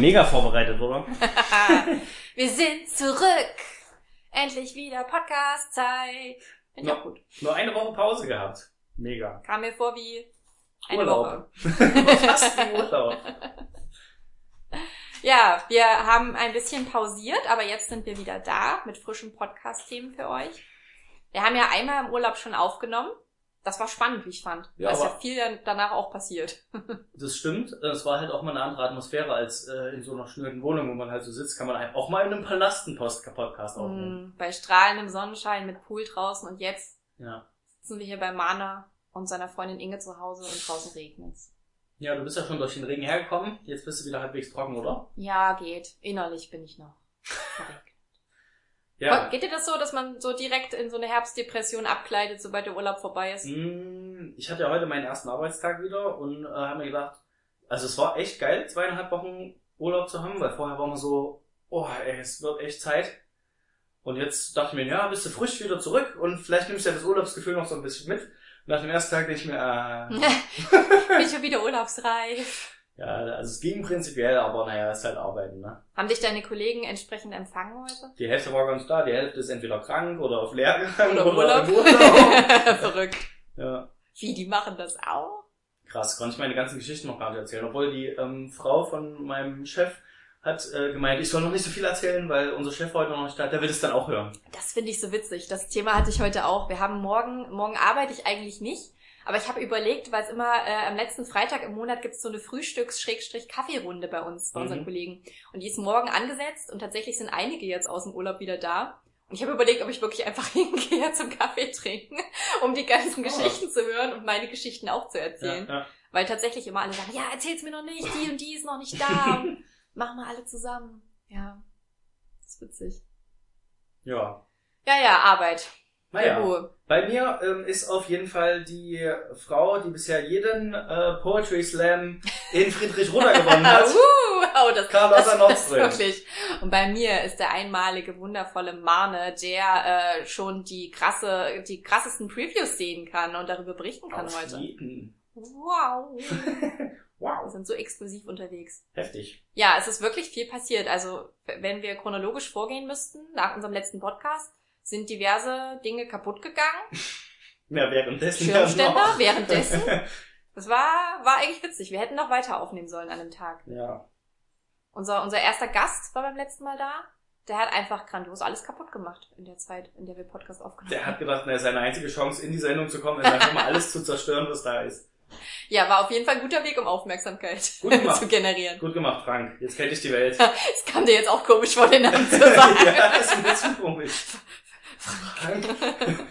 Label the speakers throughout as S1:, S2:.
S1: mega vorbereitet, oder?
S2: Wir sind zurück. Endlich wieder Podcast-Zeit. Finde ich
S1: Ja.
S2: auch gut.
S1: Nur eine Woche Pause gehabt. Mega.
S2: Kam mir vor wie eine
S1: Urlaub.
S2: Woche.
S1: Fast wie Urlaub.
S2: Ja, wir haben ein bisschen pausiert, aber jetzt sind wir wieder da mit frischen Podcast-Themen für euch. Wir haben ja einmal im Urlaub schon aufgenommen. Das war spannend, wie ich fand.
S1: Ja,
S2: da ist ja viel danach auch passiert.
S1: Das stimmt. Es war halt auch mal eine andere Atmosphäre als äh, in so einer schnöden Wohnung, wo man halt so sitzt, kann man halt auch mal in einem Palast einen Post Podcast aufnehmen.
S2: Mm, Bei strahlendem Sonnenschein mit Pool draußen und jetzt
S1: Ja.
S2: sitzen wir hier bei Mana und seiner Freundin Inge zu Hause und draußen regnet's.
S1: Ja, du bist ja schon durch den Regen hergekommen. Jetzt bist du wieder halbwegs trocken, oder?
S2: Ja, geht. Innerlich bin ich noch.
S1: Ja.
S2: Geht dir das so, dass man so direkt in so eine Herbstdepression abkleidet, sobald der Urlaub vorbei ist?
S1: Mm, Ich hatte ja heute meinen ersten Arbeitstag wieder und äh, habe mir gedacht, also es war echt geil, zweieinhalb Wochen Urlaub zu haben, weil vorher war man so, oh ey, es wird echt Zeit. Und jetzt dachte ich mir, ja, bist du frisch wieder zurück und vielleicht nimmst du ja das Urlaubsgefühl noch so ein bisschen mit. Und nach dem ersten Tag denke ich mir, äh,
S2: bin ich schon wieder urlaubsreif.
S1: Ja, also es ging prinzipiell, aber naja, es ist halt Arbeiten, ne?
S2: Haben dich deine Kollegen entsprechend empfangen heute?
S1: Die Hälfte war ganz da, die Hälfte ist entweder krank oder auf Lehrgang
S2: Oder
S1: oder,
S2: Urlaub?
S1: Urlaub.
S2: Verrückt.
S1: ja.
S2: Wie, die machen das auch?
S1: Krass, kann ich meine ganzen Geschichten noch gar nicht erzählen. Obwohl die ähm, Frau von meinem Chef hat äh, gemeint, ich soll noch nicht so viel erzählen, weil unser Chef heute noch nicht da ist. Der will es dann auch hören.
S2: Das finde ich so witzig. Das Thema hatte ich heute auch. Wir haben morgen, morgen arbeite ich eigentlich nicht. Aber ich habe überlegt, weil es immer äh, am letzten Freitag im Monat gibt es so eine Frühstücks-Kaffeerunde bei uns, bei unseren
S1: Mhm.
S2: Kollegen. Und die ist morgen angesetzt und tatsächlich sind einige jetzt aus dem Urlaub wieder da. Und ich habe überlegt, ob ich wirklich einfach hingehe zum Kaffee trinken, um die ganzen
S1: Oh.
S2: Geschichten zu hören und meine Geschichten auch zu
S1: Ja,
S2: erzählen.
S1: ja.
S2: Weil tatsächlich immer alle sagen, ja, erzähl's mir noch nicht, die und die ist noch nicht da. Machen wir alle zusammen. Ja, das ist witzig.
S1: ja.
S2: Ja, ja, Arbeit.
S1: Naja, bei mir ähm, ist auf jeden Fall die Frau, die bisher jeden äh, Poetry Slam in Friedrich Rudder gewonnen hat.
S2: uh, oh, das,
S1: Carlotta
S2: das ist
S1: Nordström.
S2: wirklich. Und bei mir ist der einmalige, wundervolle Marne, der äh, schon die krasse, die krassesten Previews sehen kann und darüber berichten kann
S1: Auf
S2: heute.
S1: jeden.
S2: Wow. Wir
S1: Wow,
S2: sind so exklusiv unterwegs.
S1: heftig.
S2: Ja, es ist wirklich viel passiert. Also, wenn wir chronologisch vorgehen müssten, nach unserem letzten Podcast, sind diverse Dinge kaputt gegangen.
S1: Ja, währenddessen ja
S2: Schirmständer währenddessen. Das war, war eigentlich witzig. Wir hätten noch weiter aufnehmen sollen an dem Tag.
S1: ja,
S2: Unser, unser erster Gast war beim letzten Mal da. Der hat einfach grandios alles kaputt gemacht in der Zeit, in der wir Podcast aufgenommen
S1: der
S2: haben.
S1: hat gedacht, na, seine einzige Chance in die Sendung zu kommen, ist einfach mal alles zu zerstören, was da ist.
S2: Ja, war auf jeden Fall ein guter Weg, um Aufmerksamkeit zu generieren.
S1: Gut gemacht, Frank. Jetzt kennt ich die Welt.
S2: Es kam dir jetzt auch komisch vor, den Namen zu sagen.
S1: ja, das ist mir zu komisch. Frank.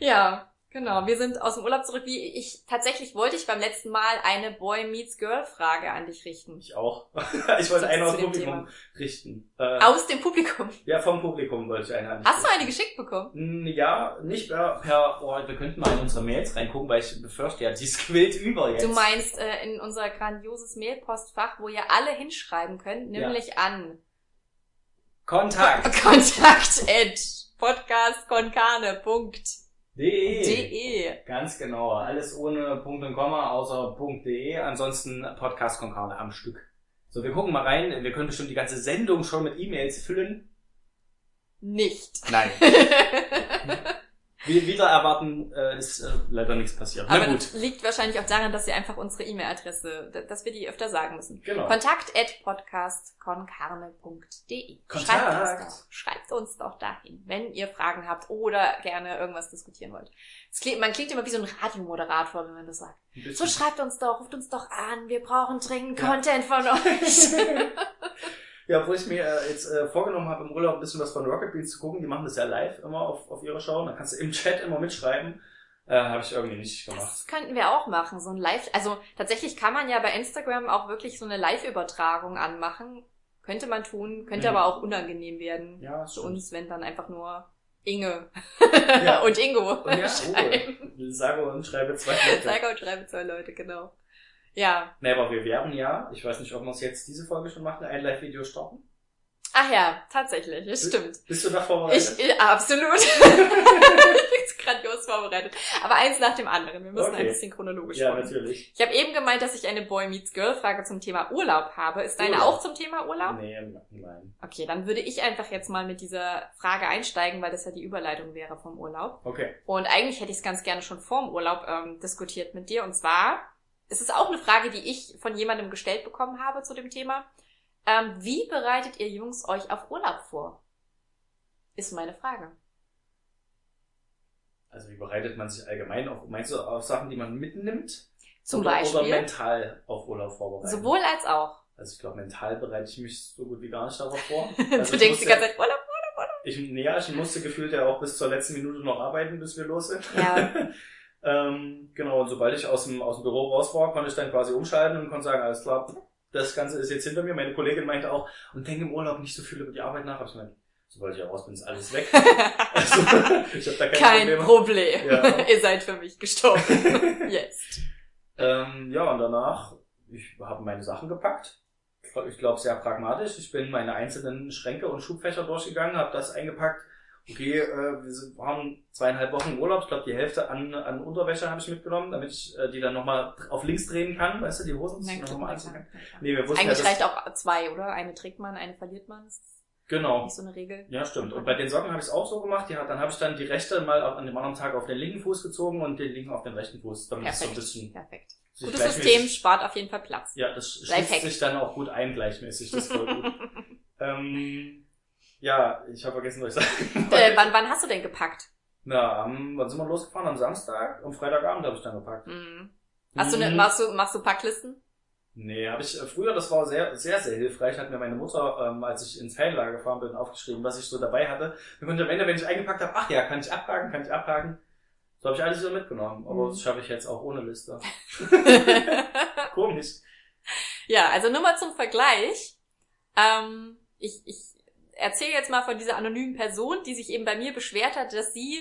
S2: Ja, genau. Wir sind aus dem Urlaub zurück. Wie ich tatsächlich wollte ich beim letzten Mal eine Boy meets Girl Frage an dich richten.
S1: Ich auch. Ich wollte eine aus dem Publikum richten. Äh,
S2: Aus dem Publikum.
S1: ja, vom Publikum wollte ich eine an dich
S2: Hast du
S1: richten.
S2: eine geschickt bekommen?
S1: Mm, Ja, nicht per, per oh, wir könnten mal in unsere Mails reingucken, weil ich befürchte, ja, die quillt über jetzt.
S2: Du meinst äh, in unser grandioses Mailpostfach, wo ihr alle hinschreiben könnt, nämlich an
S1: Kontakt.
S2: kontakt at podcastkonkane.de.
S1: De. Ganz genau. Alles ohne Punkt und Komma, außer Punkt.de. Ansonsten Podcast Konkane am Stück. So, wir gucken mal rein. Wir können bestimmt die ganze Sendung schon mit E-Mails füllen.
S2: Nicht.
S1: Nein. Wie, wieder erwarten äh, ist äh, leider nichts passiert. Na
S2: Aber
S1: gut.
S2: das liegt wahrscheinlich auch daran, dass ihr einfach unsere E-Mail-Adresse, dass wir die öfter sagen müssen.
S1: Genau.
S2: Kontakt at podcastkonkarne.de.
S1: Kontakt.
S2: Schreibt uns doch. Schreibt uns doch dahin, wenn ihr Fragen habt oder gerne irgendwas diskutieren wollt. Klingt, man klingt immer wie so ein Radiomoderator, wenn man das sagt. So schreibt uns doch, ruft uns doch an, wir brauchen dringend
S1: Ja.
S2: Content von euch.
S1: Ja, wo ich mir äh, jetzt äh, vorgenommen habe, im Urlaub ein bisschen was von Rocket Beans zu gucken. Die machen das ja live immer auf, auf ihrer Show. Da kannst du im Chat immer mitschreiben. Äh, habe ich irgendwie nicht gemacht.
S2: Das könnten wir auch machen, so ein Live, also tatsächlich kann man ja bei Instagram auch wirklich so eine Live-Übertragung anmachen. Könnte man tun, könnte
S1: Mhm.
S2: aber auch unangenehm werden.
S1: Ja,
S2: Für uns, wenn dann einfach nur Inge
S1: Ja.
S2: und Ingo
S1: Und ja. Ruhe. Sage und schreibe zwei Leute.
S2: Sag und schreibe zwei Leute, genau. Ja.
S1: Nee, aber wir werden ja, ich weiß nicht, ob wir es jetzt diese Folge schon machen, ein Live-Video starten.
S2: Ach ja, tatsächlich, das stimmt.
S1: Bist du da vorbereitet?
S2: Ich, äh, absolut. ich bin grandios vorbereitet. Aber eins nach dem anderen. Wir müssen
S1: Okay.
S2: ein bisschen chronologisch
S1: Ja,
S2: vorgehen.
S1: natürlich.
S2: Ich habe eben gemeint, dass ich eine Boy Meets Girl Frage zum Thema Urlaub habe. Ist deine
S1: Urlaub.
S2: auch zum Thema Urlaub?
S1: Nee, nein.
S2: Okay, dann würde ich einfach jetzt mal mit dieser Frage einsteigen, weil das ja die Überleitung wäre vom Urlaub.
S1: Okay.
S2: Und eigentlich hätte ich es ganz gerne schon vorm Urlaub ähm, diskutiert mit dir. Und zwar ist es auch eine Frage, die ich von jemandem gestellt bekommen habe zu dem Thema. Ähm, wie bereitet ihr Jungs euch auf Urlaub vor? Ist meine Frage.
S1: Also wie bereitet man sich allgemein auf, meinst du auf Sachen, die man mitnimmt?
S2: Zum
S1: oder,
S2: Beispiel.
S1: Oder mental auf Urlaub vorbereiten?
S2: Sowohl als auch.
S1: Also ich glaube, mental bereite ich mich so gut wie gar nicht darauf vor.
S2: du
S1: Also ich
S2: denkst die ganze Zeit Urlaub.
S1: Ich, nee, ja, ich musste gefühlt ja auch bis zur letzten Minute noch arbeiten, bis wir los sind.
S2: Ja.
S1: ähm, genau, und sobald ich aus dem, aus dem Büro raus war, konnte ich dann quasi umschalten und konnte sagen, alles klar, das Ganze ist jetzt hinter mir. Meine Kollegin meinte auch, und denke im Urlaub nicht so viel über die Arbeit nach. Aber ich meine, sobald ich raus bin, ist alles weg. Also, ich habe da keine
S2: Kein
S1: Probleme.
S2: Problem.
S1: Ja.
S2: ihr seid für mich gestorben. Jetzt.
S1: Ähm, ja, und danach, ich habe meine Sachen gepackt. Ich glaube, sehr pragmatisch. Ich bin meine einzelnen Schränke und Schubfächer durchgegangen, habe das eingepackt. Okay, äh, wir sind, haben zweieinhalb Wochen Urlaub. Ich glaube, die Hälfte an, an Unterwäsche habe ich mitgenommen, damit ich äh, die dann nochmal auf links drehen kann. Weißt du, die Hosen
S2: Nein,
S1: noch
S2: klar,
S1: mal
S2: klar,
S1: anziehen kann. Nee, wir wussten
S2: Eigentlich
S1: ja,
S2: reicht auch zwei, oder? Eine trägt man, eine verliert man. Das ist
S1: Genau.
S2: nicht so eine Regel.
S1: Ja, stimmt. Und bei den Socken habe ich es auch so gemacht. Ja, dann habe ich dann die rechte mal an dem anderen Tag auf den linken Fuß gezogen und den linken auf den rechten Fuß, damit es so ein
S2: Perfekt.
S1: bisschen
S2: Perfekt. Gutes System spart auf jeden Fall Platz.
S1: Ja, das schließt sich dann auch gut ein, gleichmäßig. Das ist voll gut. ähm, ja, ich habe vergessen, was ich sagen
S2: äh, wann, wann hast du denn gepackt?
S1: Na, am, wann sind wir losgefahren? Am Samstag? Am Freitagabend habe ich dann gepackt.
S2: Mhm. Hast du eine,
S1: Mhm.
S2: machst du, machst du Packlisten?
S1: Nee, habe ich äh, früher, das war sehr, sehr, sehr hilfreich, hat mir meine Mutter, ähm, als ich ins Ferienlager gefahren bin, aufgeschrieben, was ich so dabei hatte. Dann konnte ich am Ende, wenn ich eingepackt habe, ach ja, kann ich abhaken, kann ich abhaken. So habe ich alles so mitgenommen. Aber
S2: Mhm.
S1: das schaffe ich jetzt auch ohne Liste. Komisch.
S2: ja, also nur mal zum Vergleich. Ähm, ich ich erzähle jetzt mal von dieser anonymen Person, die sich eben bei mir beschwert hat, dass sie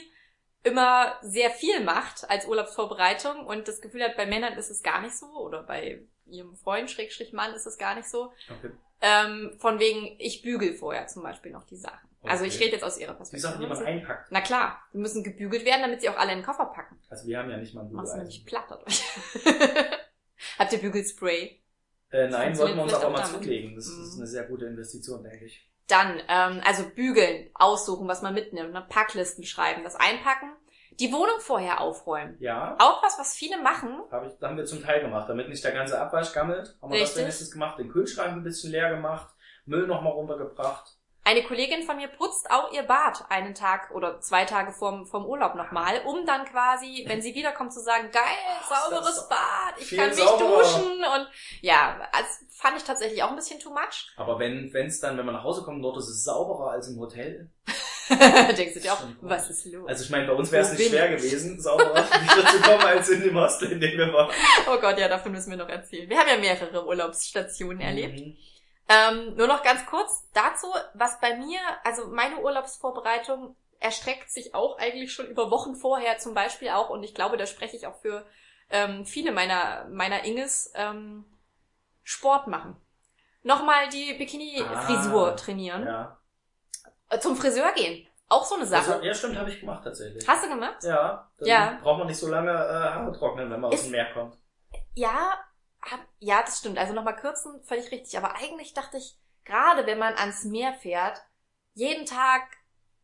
S2: immer sehr viel macht als Urlaubsvorbereitung und das Gefühl hat, bei Männern ist es gar nicht so oder bei ihrem Freund, Schrägstrich Mann, ist es gar nicht so.
S1: Okay.
S2: Ähm, von wegen, ich bügel vorher zum Beispiel noch die Sachen. Also ich
S1: Okay.
S2: rede jetzt aus ihrer
S1: Die
S2: Perspektive.
S1: Sachen, die man einpackt.
S2: Na klar, die müssen gebügelt werden, damit sie auch alle in den Koffer packen.
S1: Also wir haben ja nicht mal ein
S2: Machst du
S1: Bügeleisen.
S2: nämlich platt dadurch. Habt ihr Bügelspray?
S1: Äh, nein, wollten wir uns aber
S2: auch
S1: mal zulegen. Das
S2: Mhm.
S1: ist eine sehr gute Investition, denke ich.
S2: Dann, ähm, also bügeln, aussuchen, was man mitnimmt, ne? Packlisten schreiben, das einpacken, die Wohnung vorher aufräumen.
S1: Ja,
S2: Auch was, was viele machen.
S1: hab ich, haben wir zum Teil gemacht, damit nicht der ganze Abwasch gammelt. Haben wir das wenigstens gemacht. Den Kühlschrank ein bisschen leer gemacht, Müll nochmal runtergebracht.
S2: Eine Kollegin von mir putzt auch ihr Bad einen Tag oder zwei Tage vom, vom Urlaub nochmal, um dann quasi, wenn sie wiederkommt, zu sagen, geil, sauberes Bad, ich kann mich
S1: sauberer.
S2: duschen und ja, das fand ich tatsächlich auch ein bisschen too much.
S1: Aber wenn es dann, wenn man nach Hause kommt, dort ist es sauberer als im Hotel.
S2: Denkst du dir auch, was ist los?
S1: Also ich meine, bei uns wäre es nicht schwer gewesen, sauberer zu kommen, als in dem Hostel, in dem wir waren.
S2: oh Gott, ja, davon müssen wir noch erzählen. Wir haben ja mehrere Urlaubsstationen erlebt. Ähm, nur noch ganz kurz dazu, was bei mir, also meine Urlaubsvorbereitung erstreckt sich auch eigentlich schon über Wochen vorher zum Beispiel auch, und ich glaube, da spreche ich auch für ähm, viele meiner, meiner Inges, ähm, Sport machen. Nochmal die Bikini-Frisur
S1: Ah,
S2: trainieren.
S1: Ja.
S2: Äh, Zum Friseur gehen. Auch so eine Sache.
S1: Also, ja, stimmt, habe ich gemacht tatsächlich.
S2: Hast du gemacht?
S1: Ja, dann
S2: Ja.
S1: braucht man nicht so lange äh, Haare trocknen, wenn man aus
S2: Ist-
S1: dem Meer kommt.
S2: Ja, ja, das stimmt. Also nochmal kürzen, völlig richtig. Aber eigentlich dachte ich, gerade wenn man ans Meer fährt, jeden Tag,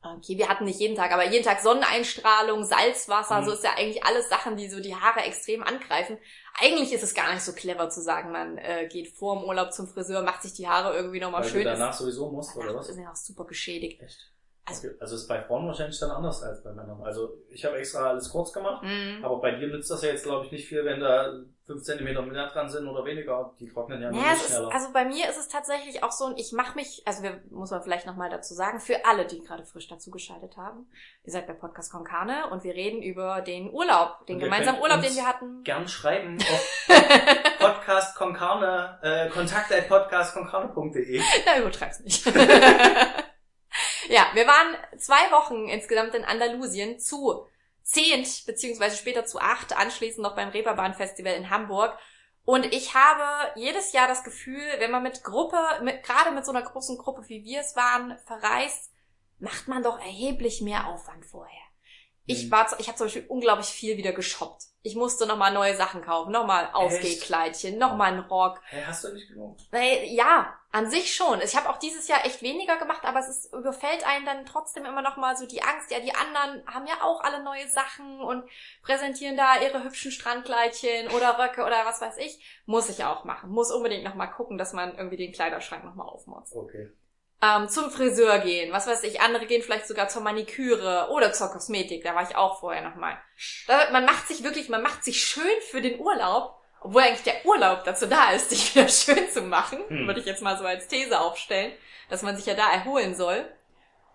S2: okay, wir hatten nicht jeden Tag, aber jeden Tag Sonneneinstrahlung, Salzwasser,
S1: Mhm.
S2: so ist ja eigentlich alles Sachen, die so die Haare extrem angreifen. Eigentlich ist es gar nicht so clever zu sagen, man äh, geht vor dem Urlaub zum Friseur, macht sich die Haare irgendwie nochmal
S1: Weil
S2: schön.
S1: du
S2: Ist,
S1: danach sowieso musst, oder
S2: danach
S1: was?
S2: ist ja auch super geschädigt.
S1: Echt?
S2: Also-
S1: Okay. Also ist bei Frauen wahrscheinlich dann anders als bei Männern. Also ich habe extra alles kurz gemacht,
S2: Mhm.
S1: aber bei dir nützt das ja jetzt glaube ich nicht viel, wenn da 5 cm mehr dran sind oder weniger. Die trocknen ja
S2: Naja,
S1: nicht
S2: es ist,
S1: schneller.
S2: also bei mir ist es tatsächlich auch so, und ich mache mich, also wir, muss man vielleicht nochmal dazu sagen, für alle, die gerade frisch dazugeschaltet haben, ihr seid bei Podcast Konkane und wir reden über den Urlaub, den gemeinsamen Urlaub, den wir hatten.
S1: Gern schreiben auf Podcast Concarne, äh, kontakt at podcastconcarne.de.
S2: Na, übertreib's nicht. ja, wir waren zwei Wochen insgesamt in Andalusien zu zehnt, beziehungsweise später zu acht, anschließend noch beim Reeperbahn Festival in Hamburg. Und ich habe jedes Jahr das Gefühl, wenn man mit Gruppe, mit, gerade mit so einer großen Gruppe wie wir es waren, verreist, macht man doch erheblich mehr Aufwand vorher. Ich
S1: Mhm.
S2: war, ich habe zum Beispiel unglaublich viel wieder geshoppt. Ich musste nochmal neue Sachen kaufen, nochmal Ausgehkleidchen, nochmal einen Rock.
S1: Hä, hast du nicht genug?
S2: Nee, ja, an sich schon. Ich habe auch dieses Jahr echt weniger gemacht, aber es ist, überfällt einen dann trotzdem immer noch mal so die Angst. Ja, die anderen haben ja auch alle neue Sachen und präsentieren da ihre hübschen Strandkleidchen oder Röcke oder was weiß ich. Muss ich auch machen. Muss unbedingt noch mal gucken, dass man irgendwie den Kleiderschrank noch mal aufmotzt.
S1: Okay.
S2: Ähm, zum Friseur gehen, was weiß ich. Andere gehen vielleicht sogar zur Maniküre oder zur Kosmetik. Da war ich auch vorher noch mal. Da, man macht sich wirklich, man macht sich schön für den Urlaub obwohl eigentlich der Urlaub dazu da ist, dich wieder schön zu machen,
S1: Hm.
S2: würde ich jetzt mal so als These aufstellen, dass man sich ja da erholen soll.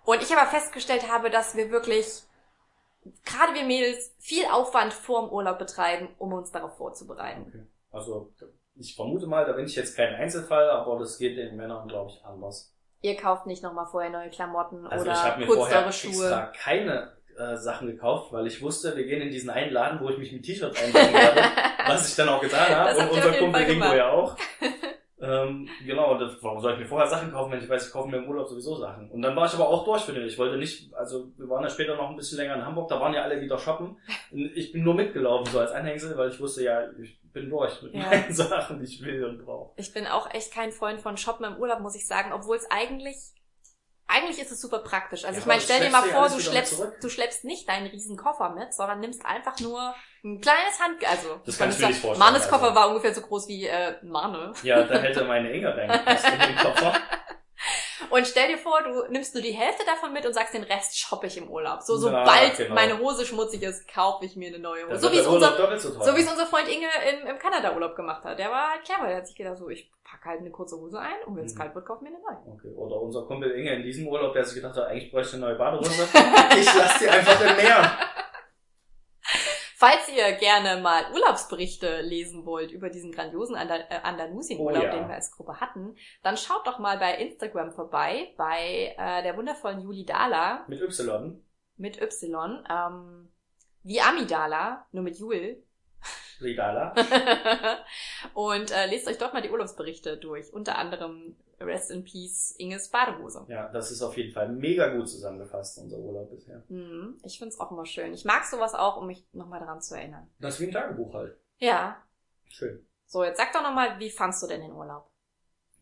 S2: Und ich aber festgestellt habe, dass wir wirklich, gerade wir Mädels, viel Aufwand vorm Urlaub betreiben, um uns darauf vorzubereiten.
S1: okay. Also, ich vermute mal, da bin ich jetzt kein Einzelfall, aber das geht den Männern, glaube ich, anders.
S2: Ihr kauft nicht nochmal vorher neue Klamotten
S1: Also
S2: oder
S1: ich habe mir
S2: putzt
S1: vorher
S2: eure Schuhe.
S1: extra keine äh, Sachen gekauft, weil ich wusste, wir gehen in diesen einen Laden, wo ich mich mit T-Shirts einladen werde, was ich dann auch getan habe und unser Kumpel
S2: Fall
S1: Ingo
S2: gemacht.
S1: ja auch. ähm, genau, das, warum soll ich mir vorher Sachen kaufen, wenn ich weiß, ich kaufe mir im Urlaub sowieso Sachen. Und dann war ich aber auch durch für den. Ich wollte nicht, also wir waren ja später noch ein bisschen länger in Hamburg, da waren ja alle wieder shoppen. Und ich bin nur mitgelaufen, so als Anhängsel, weil ich wusste, ja, ich bin durch mit
S2: Ja.
S1: meinen Sachen, die ich will und brauche.
S2: Ich bin auch echt kein Freund von Shoppen im Urlaub, muss ich sagen, obwohl es eigentlich eigentlich ist es super praktisch. Also
S1: Ja,
S2: ich meine, stell dir mal vor, du schleppst, du schleppst nicht deinen riesen Koffer mit, sondern nimmst einfach nur ein kleines Hand, also
S1: Das kann ich mir nicht vorstellen,
S2: Marnes Koffer
S1: also.
S2: war ungefähr so groß wie äh, Marne.
S1: Ja, da hätte meine reingepasst in den Koffer.
S2: Und stell dir vor, du nimmst nur die Hälfte davon mit und sagst, den Rest shoppe ich im Urlaub. So, sobald
S1: genau.
S2: meine Hose schmutzig ist, kaufe ich mir eine neue Hose. So wie unser,
S1: so
S2: wie es unser Freund Inge im, im Kanada-Urlaub gemacht hat. Der war halt clever. Der hat sich gedacht, so, ich packe halt eine kurze Hose ein und wenn es
S1: Mhm.
S2: kalt wird, kaufe ich mir eine neue.
S1: Okay. Oder unser Kumpel Inge in diesem Urlaub, der sich gedacht hat, eigentlich bräuchte ich eine neue Badehose. ich lass die einfach im Meer.
S2: Falls ihr gerne mal Urlaubsberichte lesen wollt über diesen grandiosen Andal äh, Andalusien-Urlaub,
S1: Oh ja.
S2: den wir als Gruppe hatten, dann schaut doch mal bei Instagram vorbei, bei äh, der wundervollen Juli Dala
S1: Mit Y.
S2: mit Y, ähm, wie Amidala, nur mit Jul.
S1: Regala.
S2: Und äh, lest euch dort mal die Urlaubsberichte durch, unter anderem Rest in Peace Inges Badehose.
S1: Ja, das ist auf jeden Fall mega gut zusammengefasst, unser Urlaub bisher.
S2: Mhm, ich find's auch immer schön. Ich mag sowas auch, um mich nochmal daran zu erinnern.
S1: Das ist wie ein Tagebuch halt.
S2: Ja.
S1: Schön.
S2: So, jetzt sag doch nochmal, wie fandst du denn den Urlaub?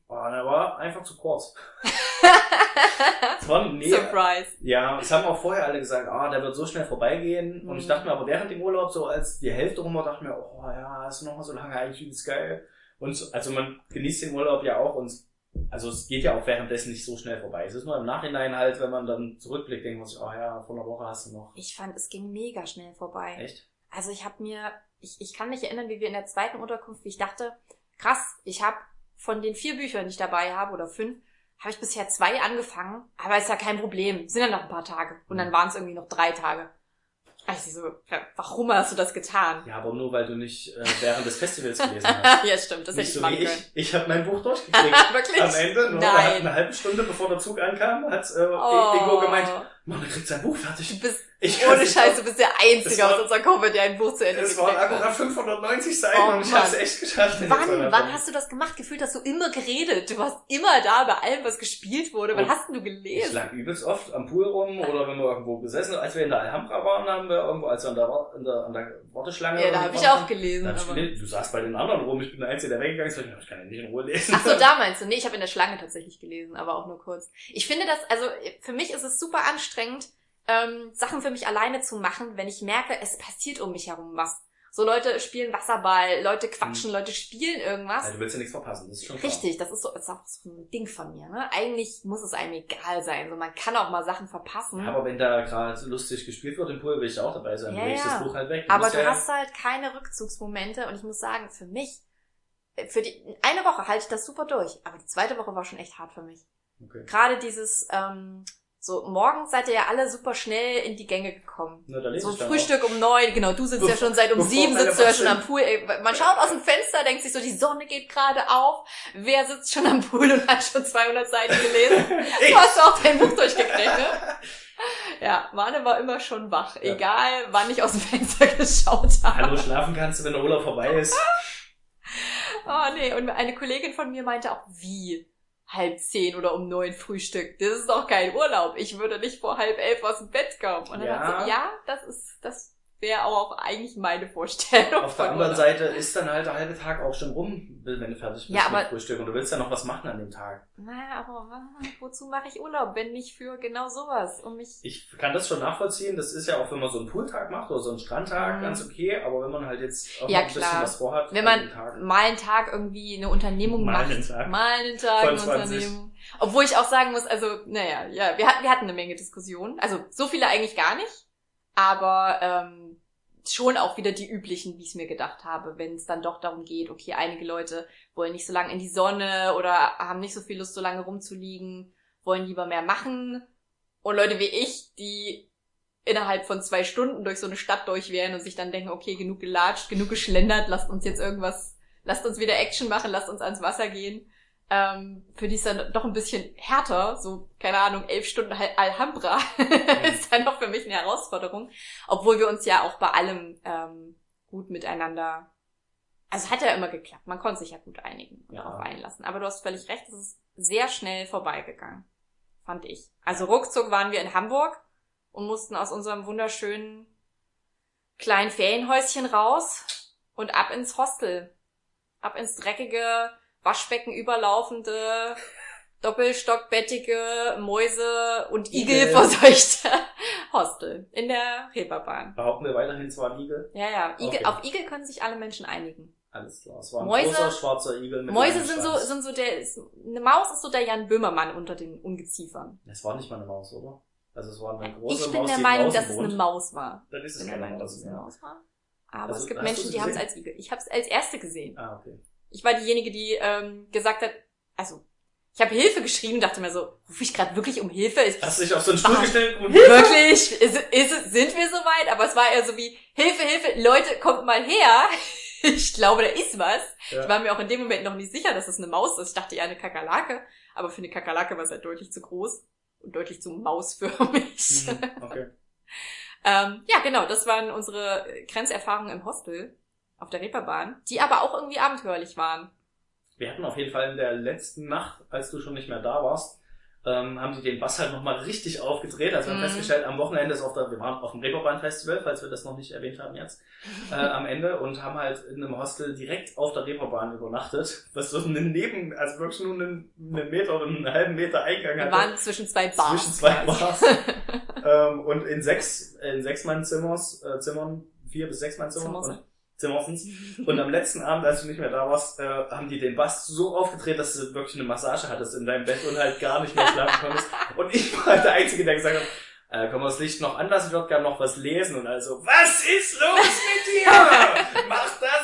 S1: Oh, der war einfach zu kurz. War mega.
S2: Surprise.
S1: Ja, es haben auch vorher alle gesagt, ah, der wird so schnell vorbeigehen. Und ich
S2: Mhm.
S1: dachte mir aber während dem Urlaub, so als die Hälfte rum war, dachte ich mir, oh ja, ist noch mal so lange, eigentlich übelst geil. Und so- also man genießt den Urlaub ja auch und also es geht ja auch währenddessen nicht so schnell vorbei. Es ist nur im Nachhinein halt, wenn man dann zurückblickt, denkt man sich, oh ja, vor einer Woche hast du noch.
S2: Ich fand, es ging mega schnell vorbei.
S1: Echt?
S2: Also ich habe mir, ich, ich kann mich erinnern, wie wir in der zweiten Unterkunft, wie ich dachte, krass, ich habe von den vier Büchern, die ich dabei habe, oder fünf, habe ich bisher zwei angefangen, aber ist ja kein Problem, sind ja noch ein paar Tage. Und dann waren es irgendwie noch drei Tage. Also so, ja, warum hast du das getan?
S1: Ja, aber nur weil du nicht äh, während des Festivals gelesen hast.
S2: ja, stimmt, das hätte
S1: nicht
S2: ich
S1: so
S2: machen
S1: wie
S2: können.
S1: ich. Ich habe mein Buch durchgekriegt.
S2: Wirklich?
S1: Am Ende, nur
S2: Nein.
S1: eine halbe Stunde bevor der Zug ankam, hat äh,
S2: Oh.
S1: Ingo gemeint, Mann, er kriegt sein Buch
S2: Du
S1: fertig.
S2: bist,
S1: Ich
S2: ohne
S1: nicht
S2: Scheiß, du bist der Einzige
S1: war-
S2: aus unserer Gruppe, der ein Buch zu Ende
S1: Es waren akkurat 590 Seiten
S2: Oh
S1: und ich es echt geschafft.
S2: Wann, wann hast du das gemacht? Gefühlt hast du immer geredet. Du warst immer da bei allem, was gespielt wurde. Wann
S1: Und
S2: hast denn du
S1: Ich
S2: gelesen?
S1: lag übelst oft am Pool rum oder wenn wir irgendwo gesessen Als wir in der Alhambra waren, haben wir irgendwo, als wir an der, an der, an der Warteschlange
S2: Ja, da habe ich
S1: waren,
S2: auch gelesen.
S1: ich gelesen. Du saßt bei den anderen rum, ich bin der Einzige, der weggegangen ist. Ich kann ja nicht in Ruhe lesen.
S2: Ach so, da meinst du? Nee, ich habe in der Schlange tatsächlich gelesen, aber auch nur kurz. Ich finde das, also für mich ist es super anstrengend, ähm, Sachen für mich alleine zu machen, wenn ich merke, es passiert um mich herum was. So Leute spielen Wasserball, Leute quatschen, Leute spielen irgendwas.
S1: Ja, du willst ja nichts verpassen, das ist schon klar.
S2: Richtig, das ist so, ist auch so ein Ding von mir. Ne? Eigentlich muss es einem egal sein. So, man kann auch mal Sachen verpassen.
S1: Ja, aber wenn da gerade lustig gespielt wird im Pool, will ich auch dabei sein.
S2: Ja,
S1: Dann leg ich
S2: ja.
S1: das Buch halt weg.
S2: Aber
S1: musst
S2: du
S1: ja,
S2: hast halt keine Rückzugsmomente und ich muss sagen, für mich, äh, für die eine Woche halte ich das super durch, aber die zweite Woche war schon echt hart für mich.
S1: Okay.
S2: Gerade dieses, ähm, so morgens seid ihr ja alle super schnell in die Gänge gekommen.
S1: Na, da
S2: So Frühstück um neun, genau, du sitzt ja
S1: Bevor-
S2: schon seit um sieben, sitzt du ja schon am. Pool. Ey, Man schaut aus dem Fenster, denkt sich so, die Sonne geht gerade auf. Wer sitzt schon am Pool und hat schon 200 Seiten gelesen? Du hast auch dein Buch durchgekriegt, ne? Ja, Mane war immer schon wach,
S1: Ja.
S2: egal wann ich aus dem Fenster geschaut habe.
S1: Hallo, schlafen kannst du, wenn der Urlaub vorbei ist.
S2: Oh nee, und eine Kollegin von mir meinte auch, wie? Halb zehn oder um neun Frühstück. Das ist doch kein Urlaub. Ich würde nicht vor halb elf aus dem Bett kommen. Und dann
S1: Ja.
S2: ja. sie, ja, das ist, das wäre auch eigentlich meine Vorstellung.
S1: Auf der anderen. Seite ist dann halt der halbe Tag auch schon rum, wenn du fertig bist
S2: Ja, aber-
S1: mit Frühstück und du willst ja noch was machen an dem Tag.
S2: Naja, aber wozu mache ich Urlaub, wenn nicht für genau sowas? Um mich.
S1: Ich kann das schon nachvollziehen. Das ist ja auch, wenn man so einen Pooltag macht oder so einen Strandtag,
S2: Mhm.
S1: ganz okay. Aber wenn man halt jetzt auch
S2: Ja,
S1: ein bisschen
S2: klar.
S1: was vorhat,
S2: Wenn
S1: an
S2: man
S1: Tag.
S2: mal einen Tag irgendwie eine Unternehmung
S1: Mal
S2: macht.
S1: einen Tag.
S2: Mal einen Tag eine
S1: 20.
S2: Unternehmung. Obwohl ich auch sagen muss, also, naja, ja, wir hatten, wir hatten eine Menge Diskussionen. Also, so viele eigentlich gar nicht. Aber ähm, schon auch wieder die üblichen, wie ich es mir gedacht habe, wenn es dann doch darum geht, okay, einige Leute wollen nicht so lange in die Sonne oder haben nicht so viel Lust, so lange rumzuliegen, wollen lieber mehr machen. Und Leute wie ich, die innerhalb von zwei Stunden durch so eine Stadt durch wären und sich dann denken, okay, genug gelatscht, genug geschlendert, lasst uns jetzt irgendwas, lasst uns wieder Action machen, lasst uns ans Wasser gehen. Ähm, für die ist dann doch ein bisschen härter, so, keine Ahnung, elf Stunden Al- Alhambra ist dann doch für mich eine Herausforderung. Obwohl wir uns ja auch bei allem ähm, gut miteinander, also hat ja immer geklappt, man konnte sich ja gut einigen und
S1: Ja.
S2: darauf einlassen. Aber du hast völlig recht, es ist sehr schnell vorbeigegangen, fand ich. Also ruckzuck waren wir in Hamburg und mussten aus unserem wunderschönen kleinen Ferienhäuschen raus und ab ins Hostel. Ab ins dreckige, Waschbecken überlaufende, doppelstockbettige, Mäuse und
S1: Igel.
S2: Igel verseuchte Hostel in der Reeperbahn.
S1: Behaupten wir weiterhin zwar Igel.
S2: Ja, ja. Igel,
S1: Okay.
S2: Auf Igel können sich alle Menschen einigen.
S1: Alles klar. Es war ein
S2: Mäuse-
S1: großer schwarzer Igel mit
S2: Mäuse sind so, sind so der, ist, eine Maus ist so der Jan Böhmermann unter den Ungeziefern.
S1: Es war nicht mal eine Maus, oder? Also es war eine große
S2: Ich bin
S1: Maus,
S2: der Meinung, dass es eine Maus war.
S1: Dann ist
S2: Ich
S1: es
S2: bin der Meinung,
S1: Maus.
S2: dass es eine. Maus war. Aber
S1: Also,
S2: es gibt Menschen, die haben es als Igel. Ich habe es als erste gesehen.
S1: Ah, okay.
S2: Ich war diejenige, die ähm, gesagt hat, also ich habe Hilfe geschrieben, dachte mir so, rufe ich gerade wirklich um Hilfe? Ist,
S1: Hast du dich auf so einen Stuhl
S2: Ah.
S1: gestellt und
S2: wirklich? Ist, ist, es- sind wir soweit? Aber es war eher so wie, Hilfe, Hilfe, Leute, kommt mal her. Ich glaube, da ist was.
S1: Ja.
S2: Ich war mir auch in dem Moment noch nicht sicher, dass es eine Maus ist. Ich dachte eher eine Kakerlake. Aber für eine Kakerlake war es halt deutlich zu groß und deutlich zu mausförmig.
S1: Hm, Okay.
S2: Ähm, ja, genau, das waren unsere Grenzerfahrungen im Hostel auf der Reeperbahn, die aber auch irgendwie abenteuerlich waren.
S1: Wir hatten auf jeden Fall in der letzten Nacht, als du schon nicht mehr da warst, ähm, haben die den Bass halt nochmal richtig aufgedreht. Also wir haben
S2: Mhm.
S1: festgestellt, am Wochenende ist auf der, wir waren auf dem Reeperbahn Festival, falls wir das noch nicht erwähnt haben jetzt, äh, am Ende und haben halt in einem Hostel direkt auf der Reeperbahn übernachtet, was so einen Neben, also wirklich nur einen, einen Meter oder einen halben Meter Eingang
S2: Wir
S1: hatte.
S2: waren zwischen zwei Bars.
S1: zwischen zwei. Bars. ähm, und in sechs, in sechs Mann Zimmers, äh, Zimmern, vier bis sechs Mann Zimmern.
S2: Zimmersen.
S1: Und, am letzten Abend, als du nicht mehr da warst, äh, haben die den Bass so aufgedreht, dass du wirklich eine Massage hattest in deinem Bett und halt gar nicht mehr schlafen konntest. Und ich war halt der Einzige, der gesagt hat, äh, wir das Licht noch anlassen? Ich würde gerne noch was lesen. Und also, was ist los mit dir? Mach das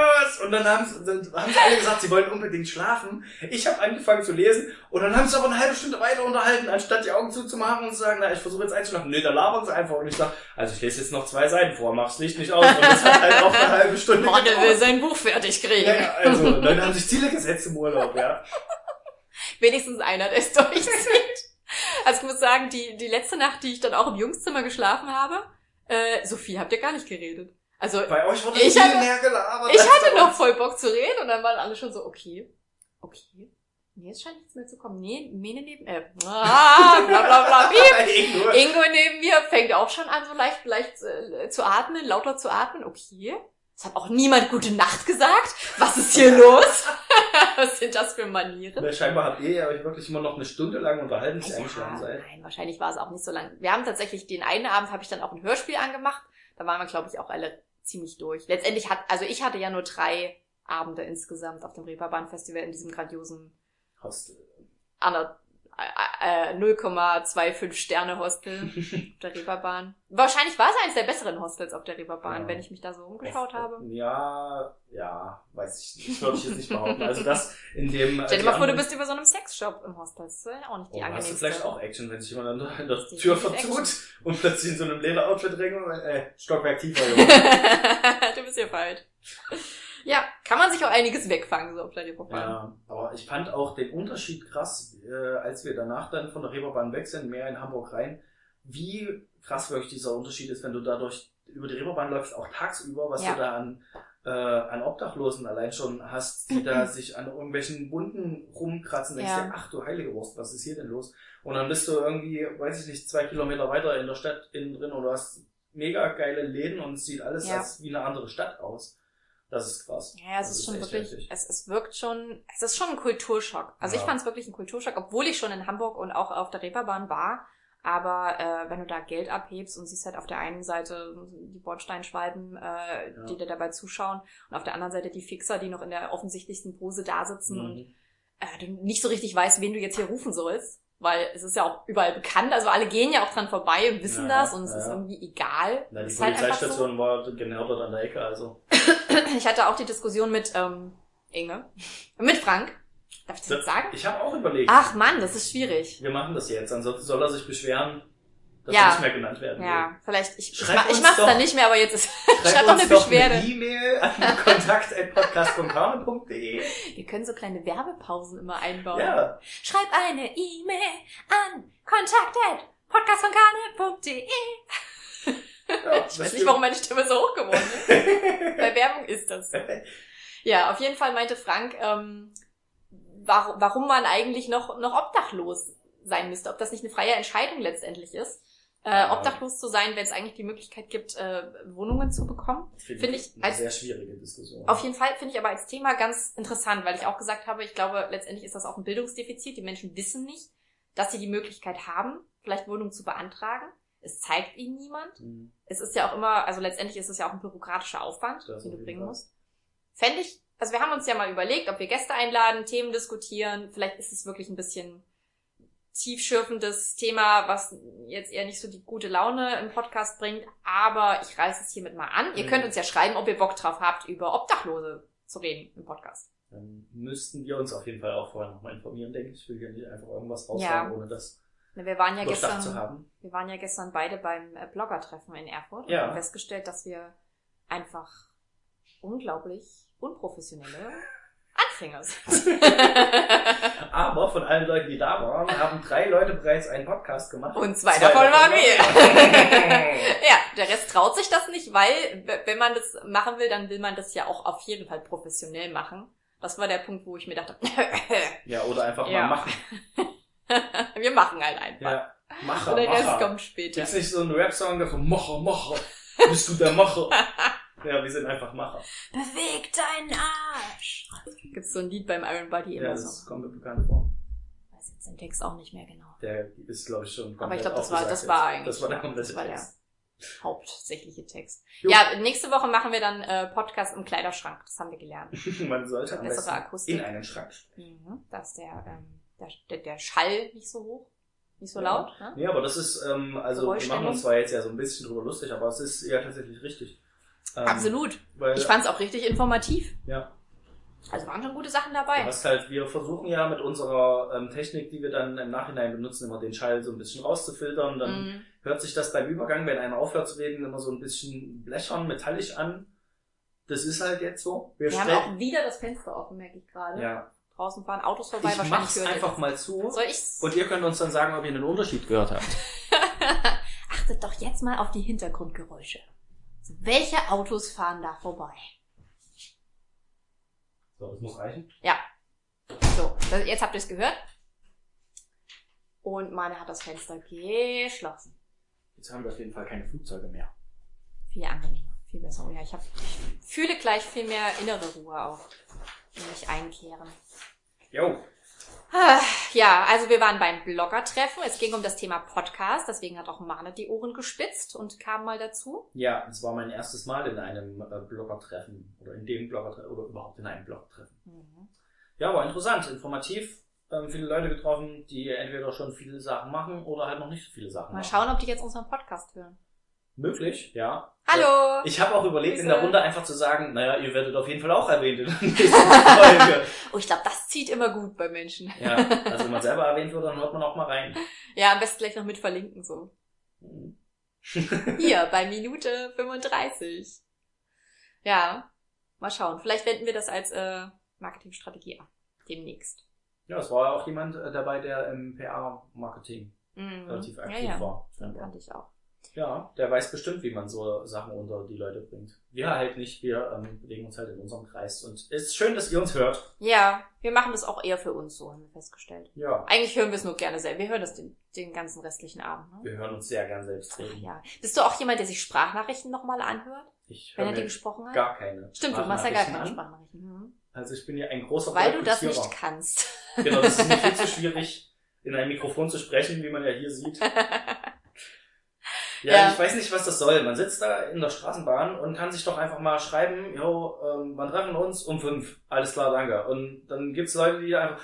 S1: Aus! Und dann haben, sie- dann haben sie alle gesagt, sie wollen unbedingt schlafen. Ich habe angefangen zu lesen und dann haben sie aber eine halbe Stunde weiter unterhalten, anstatt die Augen zuzumachen und zu sagen, na, ich versuche jetzt einzuschlafen. Nee, da labern sie einfach. Und ich sag, also ich lese jetzt noch zwei Seiten vor, mach das Licht nicht aus. Und das hat halt auch eine halbe Stunde
S2: Mann, der will
S1: gedauert.
S2: sein Buch fertig kriegen.
S1: Ja, also, Leute haben sich Ziele gesetzt im Urlaub, ja.
S2: Wenigstens einer, der es durchzieht. Also ich muss sagen, die, die letzte Nacht, die ich dann auch im Jungszimmer geschlafen habe, äh, Sophie, habt ihr gar nicht geredet. Also
S1: Bei euch wurde
S2: Ich
S1: viel
S2: hatte-
S1: mehr gelabert.
S2: ich hatte noch voll Bock zu reden und dann waren alle schon so, okay, okay. Nee, es scheint nichts mehr zu kommen. Nee, Mene neben, äh, ah, bla bla bla, piep.
S1: Ingo.
S2: Ingo neben mir fängt auch schon an, so leicht, leicht äh, zu atmen, lauter zu atmen. Okay. Es hat auch niemand gute Nacht gesagt. Was ist hier los? Was sind das für Manieren?
S1: Na, Scheinbar habt ihr ja euch wirklich immer noch eine Stunde lang unterhalten, bis
S2: Ja,
S1: eingeschlafen seid.
S2: nein, wahrscheinlich war es auch nicht so lang. Wir haben tatsächlich den einen Abend habe ich dann auch ein Hörspiel angemacht. Da waren wir, glaube ich, auch alle ziemlich durch. Letztendlich hat, also ich hatte ja nur drei Abende insgesamt auf dem Reeperbahn Festival in diesem grandiosen
S1: Hostel.
S2: ander, äh, äh, 0,25 Sterne Hostel auf der Reeperbahn. Wahrscheinlich war es eines der besseren Hostels auf der Reeperbahn,
S1: Ja.
S2: wenn ich mich da so umgeschaut habe.
S1: Ja, ja, weiß ich nicht. Würde ich jetzt nicht behaupten. Also das in dem... äh,
S2: Stell dir mal vor, du bist über so einem Sexshop im Hostel. Das ist ja auch nicht die
S1: Oh, hast du
S2: angenehmste.
S1: vielleicht auch Action, wenn sich jemand an der, Tür vertut und plötzlich in so einem Lederoutfit dringt und äh, Stockwerk tiefer,
S2: du bist hier falsch. Ja, kann man sich auch einiges wegfangen, so auf der Reeperbahn.
S1: Ja, aber ich fand auch den Unterschied krass, äh, als wir danach dann von der Reeperbahn weg sind, mehr in Hamburg rein, wie krass wirklich dieser Unterschied ist, wenn du dadurch über die Reeperbahn läufst, auch tagsüber, was
S2: Ja.
S1: du da an, äh, an Obdachlosen allein schon hast, die da sich an irgendwelchen Wunden rumkratzen, denkst
S2: Ja.
S1: dir, ach du heilige Wurst, was ist hier denn los? Und dann bist du irgendwie, weiß ich nicht, zwei Kilometer weiter in der Stadt innen drin und du hast mega geile Läden und es sieht alles
S2: Ja.
S1: als wie eine andere Stadt aus. Das ist krass.
S2: Ja, es
S1: Das
S2: ist schon wirklich,
S1: heftig.
S2: es, es wirkt schon, es ist schon ein Kulturschock. Also ich
S1: Ja.
S2: fand es wirklich ein Kulturschock, obwohl ich schon in Hamburg und auch auf der Reeperbahn war. Aber äh, wenn du da Geld abhebst und siehst halt auf der einen Seite die Bordsteinschwalben, äh,
S1: Ja.
S2: die dir dabei zuschauen, und auf der anderen Seite die Fixer, die noch in der offensichtlichsten Pose da sitzen und
S1: Mhm.
S2: äh, du nicht so richtig weißt, wen du jetzt hier rufen sollst. Weil es ist ja auch überall bekannt, also alle gehen ja auch dran vorbei und wissen
S1: Ja,
S2: das und es ist
S1: ja.
S2: irgendwie egal.
S1: Na, die
S2: Es ist halt so.
S1: Polizeistation war genau dort an der Ecke, also.
S2: Ich hatte auch die Diskussion mit ähm, Inge, mit Frank. Darf ich das jetzt sagen?
S1: Ich habe auch überlegt,
S2: Ach Mann, das ist schwierig.
S1: wir machen das jetzt, ansonsten soll er sich beschweren, dass
S2: Ja.
S1: er nicht mehr genannt werden will.
S2: Ja, vielleicht, ich, ich, mach, ich mach's
S1: doch-
S2: dann nicht mehr, aber jetzt ist, schreib doch eine Beschwerde.
S1: eine E-Mail an kontakt.podcast.kane.de.
S2: Wir können so kleine Werbepausen immer einbauen.
S1: Ja,
S2: Schreib eine E-Mail an kontakt.podcastvonkane.de
S1: ja
S2: Ich weiß nicht, warum meine Stimme so hoch geworden ist. Bei Werbung ist das. Ja, auf jeden Fall meinte Frank, ähm, warum, warum man eigentlich noch, noch obdachlos sein müsste. Ob das nicht eine freie Entscheidung letztendlich ist. Äh,
S1: Ja.
S2: obdachlos zu sein, wenn es eigentlich die Möglichkeit gibt, äh, Wohnungen zu bekommen.
S1: Finde
S2: Finde
S1: ich
S2: als-
S1: sehr schwierige Diskussion.
S2: Auf jeden Fall finde ich aber als Thema ganz interessant, weil ich auch gesagt habe, ich glaube, letztendlich ist das auch ein Bildungsdefizit. Die Menschen wissen nicht, dass sie die Möglichkeit haben, vielleicht Wohnungen zu beantragen. Es zeigt ihnen niemand.
S1: Mhm.
S2: Es ist ja auch immer, also letztendlich ist es ja auch ein bürokratischer Aufwand,
S1: Das
S2: den du bringen
S1: Fall.
S2: musst. Fände ich, also wir haben uns ja mal überlegt, ob wir Gäste einladen, Themen diskutieren. Vielleicht ist es wirklich ein bisschen tiefschürfendes Thema, was jetzt eher nicht so die gute Laune im Podcast bringt. Aber ich reiße es hiermit mal an. Ihr
S1: Mhm.
S2: könnt uns ja schreiben, ob ihr Bock drauf habt, über Obdachlose zu reden im Podcast.
S1: Dann müssten wir uns auf jeden Fall auch vorher nochmal informieren, denke ich. Ich will hier nicht einfach irgendwas
S2: Ja.
S1: raushauen, ohne das
S2: Na, Wir waren ja gestern,
S1: zu haben.
S2: wir waren ja gestern beide beim äh, Blogger-Treffen in Erfurt und
S1: Ja.
S2: haben festgestellt, dass wir einfach unglaublich unprofessionelle Anfänger sind.
S1: Aber von allen Leuten, die da waren, haben drei Leute bereits einen Podcast gemacht.
S2: Und zwei davon waren wir. ja, der Rest traut sich das nicht, weil wenn man das machen will, dann will man das ja auch auf jeden Fall professionell machen. Das war der Punkt, wo ich mir dachte,
S1: ja, oder einfach
S2: Ja.
S1: mal machen.
S2: wir machen halt einfach.
S1: Ja, Macher,
S2: Und der Rest
S1: Macher.
S2: kommt später.
S1: Gibt's nicht so einen Rap-Song, der so Macher, Macher, bist du der Macher? ja, wir sind einfach Macher.
S2: Beweg deinen Arsch. Gibt's so ein Lied beim Iron Body immer
S1: Ja,
S2: so.
S1: das kommt mir bekannt vor.
S2: Weiß jetzt den Text auch nicht mehr genau.
S1: Der ist, glaube ich, schon
S2: Aber ich glaube, das war, das war eigentlich.
S1: Das war der
S2: ja,
S1: komplette
S2: das war der hauptsächliche Text.
S1: Jo.
S2: Ja, nächste Woche machen wir dann äh, Podcast im Kleiderschrank. Das haben wir gelernt.
S1: Man sollte am besten
S2: Akustik.
S1: in einen Schrank springen.
S2: Mhm. Ist der, ähm, der, der, der Schall nicht so hoch, nicht so
S1: Ja.
S2: laut. Ne?
S1: Nee, aber das ist, ähm, also wir machen uns zwar jetzt ja so ein bisschen drüber lustig, aber es ist ja tatsächlich richtig. Ähm,
S2: Absolut.
S1: Weil,
S2: Ich fand es auch richtig informativ.
S1: ja,
S2: Also waren schon gute Sachen
S1: du
S2: dabei.
S1: hast halt, wir versuchen ja mit unserer ähm, Technik, die wir dann im Nachhinein benutzen, immer den Schall so ein bisschen rauszufiltern. Dann
S2: Mhm.
S1: hört sich das beim Übergang, wenn einer aufhört zu reden, immer so ein bisschen blechern, metallisch an. Das ist halt jetzt so. Wir,
S2: Wir haben auch wieder das Fenster offen, merke ich gerade.
S1: ja,
S2: Draußen fahren Autos vorbei,
S1: ich
S2: wahrscheinlich
S1: mach's einfach
S2: das.
S1: mal zu.
S2: Soll ich's?
S1: Und ihr könnt uns dann sagen, ob ihr einen Unterschied gehört habt.
S2: Achtet doch jetzt mal auf die Hintergrundgeräusche. Welche Autos fahren da vorbei?
S1: So, das muss reichen.
S2: So, das- jetzt habt ihr es gehört. Und meine hat das Fenster geschlossen.
S1: Jetzt haben wir auf jeden Fall keine Flugzeuge mehr.
S2: Viel angenehmer, viel besser. Oh ja, ich, hab, ich fühle gleich viel mehr innere Ruhe auch. In mich einkehren.
S1: Jo,
S2: Ah, Ja, also wir waren beim Blogger-Treffen. Es ging um das Thema Podcast. Deswegen hat auch Mane die Ohren gespitzt und kam mal dazu.
S1: Ja, es war mein erstes Mal in einem äh, Bloggertreffen oder in dem Bloggertreffen oder überhaupt in einem Bloggertreffen.
S2: Mhm.
S1: Ja, war interessant, informativ. Ähm, viele Leute getroffen, die entweder schon viele Sachen machen oder halt noch nicht so viele Sachen
S2: Mal
S1: machen.
S2: schauen, ob die jetzt unseren Podcast hören.
S1: Möglich, ja.
S2: Hallo!
S1: Ich habe auch überlegt, in
S2: Grüße.
S1: der Runde einfach zu sagen, naja, ihr werdet auf jeden Fall auch erwähnt in der nächsten Folge.
S2: Oh, ich glaube, das zieht immer gut bei Menschen.
S1: ja, also wenn man selber erwähnt wird, dann hört man auch mal rein.
S2: Ja, am besten gleich noch mit verlinken so.
S1: Mhm.
S2: Hier, bei Minute 35. Ja, mal schauen. Vielleicht wenden wir das als äh, Marketingstrategie an. Demnächst.
S1: Ja, es war ja auch jemand äh, dabei, der im PR-Marketing
S2: Mhm.
S1: relativ
S2: ja,
S1: aktiv
S2: ja.
S1: war.
S2: Den kannte ich auch.
S1: Ja, der weiß bestimmt, wie man so Sachen unter die Leute bringt. Wir halt nicht, wir ähm, bewegen uns halt in unserem Kreis. Und es ist schön, dass ihr uns hört.
S2: Ja, wir machen das auch eher für uns so, haben wir festgestellt.
S1: Ja,
S2: Eigentlich hören wir es nur gerne selber. Wir hören das den, den ganzen restlichen Abend. Ne?
S1: wir hören uns sehr gern selbst
S2: Ach,
S1: reden.
S2: ja. Bist du auch jemand, der sich Sprachnachrichten nochmal anhört,
S1: Ich
S2: wenn
S1: höre
S2: er die gesprochen hat?
S1: gar keine
S2: Stimmt, du machst ja gar keine
S1: Sprachnachrichten.
S2: Mhm.
S1: Also ich bin ja ein großer
S2: Weil du das nicht kannst.
S1: Genau, das ist mir viel zu schwierig, in ein Mikrofon zu sprechen, wie man ja hier sieht. Ja,
S2: Ja.
S1: ich weiß nicht, was das soll. Man sitzt da in der Straßenbahn und kann sich doch einfach mal schreiben, jo, ähm, wann treffen uns? Um fünf. Alles klar, danke. Und dann gibt's Leute, die einfach,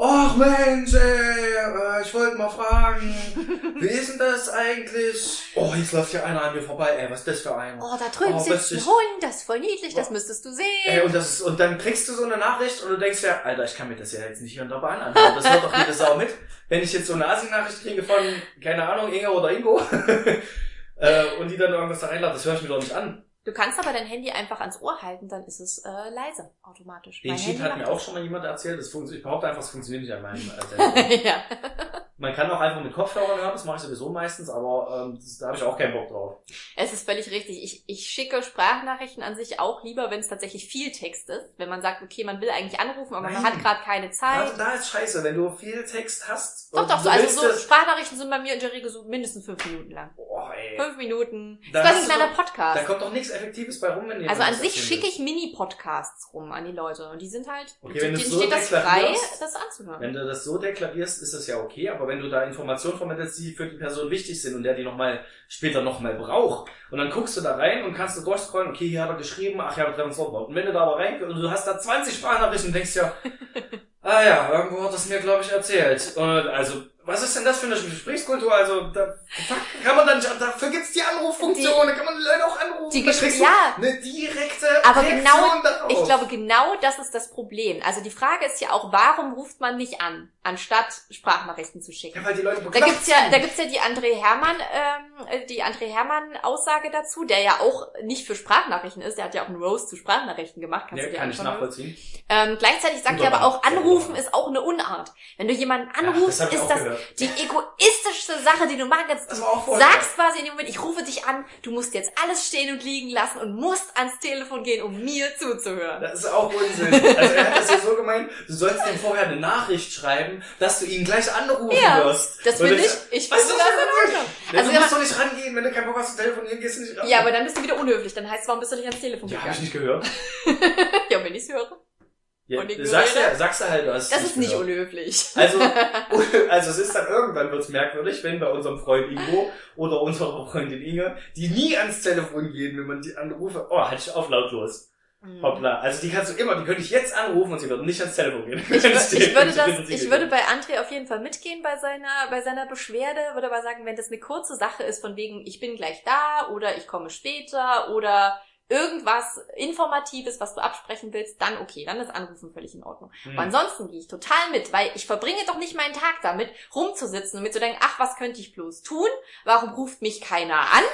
S1: ach Mensch, ey, ich wollte mal fragen, wie ist denn das eigentlich? Oh, jetzt läuft hier einer an mir vorbei, ey, was ist das für einer?
S2: Oh, da drüben
S1: Oh,
S2: sitzt ein. Hund, das ist voll niedlich, das müsstest du
S1: Ey,
S2: sehen.
S1: und, das ist, und dann kriegst du so eine Nachricht und du denkst ja, Alter, ich kann mir das ja jetzt nicht hier in der Bahn anhören. Das hört doch jede Sau mit. Wenn ich jetzt so eine Asi-Nachricht kriege von, keine Ahnung, Inge oder Ingo, äh, und die dann irgendwas da reinladen, das höre ich mir doch nicht an.
S2: Du kannst aber dein Handy einfach ans Ohr halten, dann ist es äh, leise, automatisch.
S1: Den
S2: Handy
S1: hat mir auch schon mal jemand erzählt. Das funktioniert, ich behaupte einfach, es funktioniert nicht an meinem äh,
S2: ja.
S1: Man kann auch einfach mit Kopfhörern hören, das mache ich sowieso meistens, aber ähm, das, da habe ich auch keinen Bock drauf.
S2: Es ist völlig richtig. Ich, ich schicke Sprachnachrichten an sich auch lieber, wenn es tatsächlich viel Text ist. Wenn man sagt, okay, man will eigentlich anrufen, aber man
S1: Nein.
S2: hat gerade keine Zeit.
S1: Also da ist scheiße, wenn du viel Text hast.
S2: doch, doch, so, also so Sprachnachrichten sind bei mir in der Regel so mindestens fünf Minuten lang.
S1: Boah, ey.
S2: Fünf Minuten.
S1: Da
S2: Das ist quasi
S1: hast
S2: ein kleiner
S1: doch- Da
S2: Podcast.
S1: kommt doch nichts Effektives bei rum, wenn
S2: Also an sich schicke ich Mini-Podcasts rum an die Leute. Und die sind halt,
S1: Okay, wenn
S2: denen
S1: so
S2: steht das frei, das anzuhören.
S1: Wenn du das so deklarierst, ist das ja okay, aber wenn du da Informationen vermittelst, die für die Person wichtig sind und der die noch mal später nochmal braucht, und dann guckst du da rein und kannst du durchscrollen, okay, hier hat er geschrieben, ach ja, wir treffen uns dort. Und wenn du da aber rein und du hast da 20 Sprachnachrichten und denkst ja, ah ja, irgendwo hat das mir, glaube ich, erzählt. Und also, was ist denn das für eine Gesprächskultur? Also, da kann man dann nicht, dafür gibt's die Anruffunktion, da kann man die Leute auch anrufen.
S2: Die
S1: da
S2: Gespr-
S1: kriegst du
S2: ja.
S1: Eine direkte
S2: Aber
S1: Reaktion
S2: genau-
S1: darauf.
S2: Ich glaube, genau das ist das Problem. Also die Frage ist ja auch, warum ruft man nicht an, anstatt Sprachnachrichten zu schicken?
S1: ja, weil die Leute
S2: Da gibt's ja, da gibt's ja die André Hermann, ähm, äh, die André Hermann Aussage dazu, der ja auch nicht für Sprachnachrichten ist. Der hat ja auch einen Roast zu Sprachnachrichten gemacht. Kannst
S1: Ja,
S2: du dir
S1: kann ich nachvollziehen.
S2: Ähm, gleichzeitig sagt er aber auch, anrufen ist auch eine Unart. Wenn du jemanden anrufst,
S1: das hab ich
S2: ist das
S1: gehört.
S2: die egoistischste Sache, die du machen kannst.
S1: Das
S2: Du sagst quasi in dem Moment, ich rufe dich an, du musst jetzt alles stehen und liegen lassen und musst ans Telefon gehen, um mir zuzuhören.
S1: Das ist auch Unsinn. Also er hat das ja so gemeint, du sollst ihm vorher eine Nachricht schreiben, dass du ihn gleich anrufen
S2: Ja,
S1: wirst.
S2: Das finde ich,
S1: das-
S2: ich finde
S1: ist
S2: das
S1: das
S2: in Ordnung.
S1: Ja,
S2: Also
S1: du musst doch nicht rangehen, wenn du keinen Bock hast zu telefonieren, gehst du nicht ran.
S2: ja, aber dann bist du wieder unhöflich. Dann heißt es, warum bist du nicht ans Telefon
S1: Ja, hab ich
S2: gegangen?
S1: nicht gehört.
S2: Ja, wenn ich's höre.
S1: Ja,
S2: Und
S1: du
S2: ignoriere
S1: sagst, ja,
S2: das?
S1: sagst du halt, du hast
S2: Das ist nicht
S1: gehört.
S2: unhöflich.
S1: Also, also es ist dann irgendwann wird's merkwürdig, wenn bei unserem Freund Ingo oder unserer Freundin Inge, die nie ans Telefon gehen, wenn man die anrufe, oh, halt ich auf lautlos.
S2: Mhm.
S1: Hoppla. Also die kannst du immer, die könnte ich jetzt anrufen und sie würden nicht ans Telefon gehen.
S2: Ich, wür- ich würde das, ich würde bei André auf jeden Fall mitgehen bei seiner, bei seiner Beschwerde, würde aber sagen, wenn das eine kurze Sache ist von wegen, ich bin gleich da oder ich komme später oder irgendwas Informatives, was du absprechen willst, dann okay, dann ist Anrufen völlig in Ordnung.
S1: Hm.
S2: Aber ansonsten gehe ich total mit, weil ich verbringe doch nicht meinen Tag damit, rumzusitzen und mir zu denken, ach, was könnte ich bloß tun? Warum ruft mich keiner an?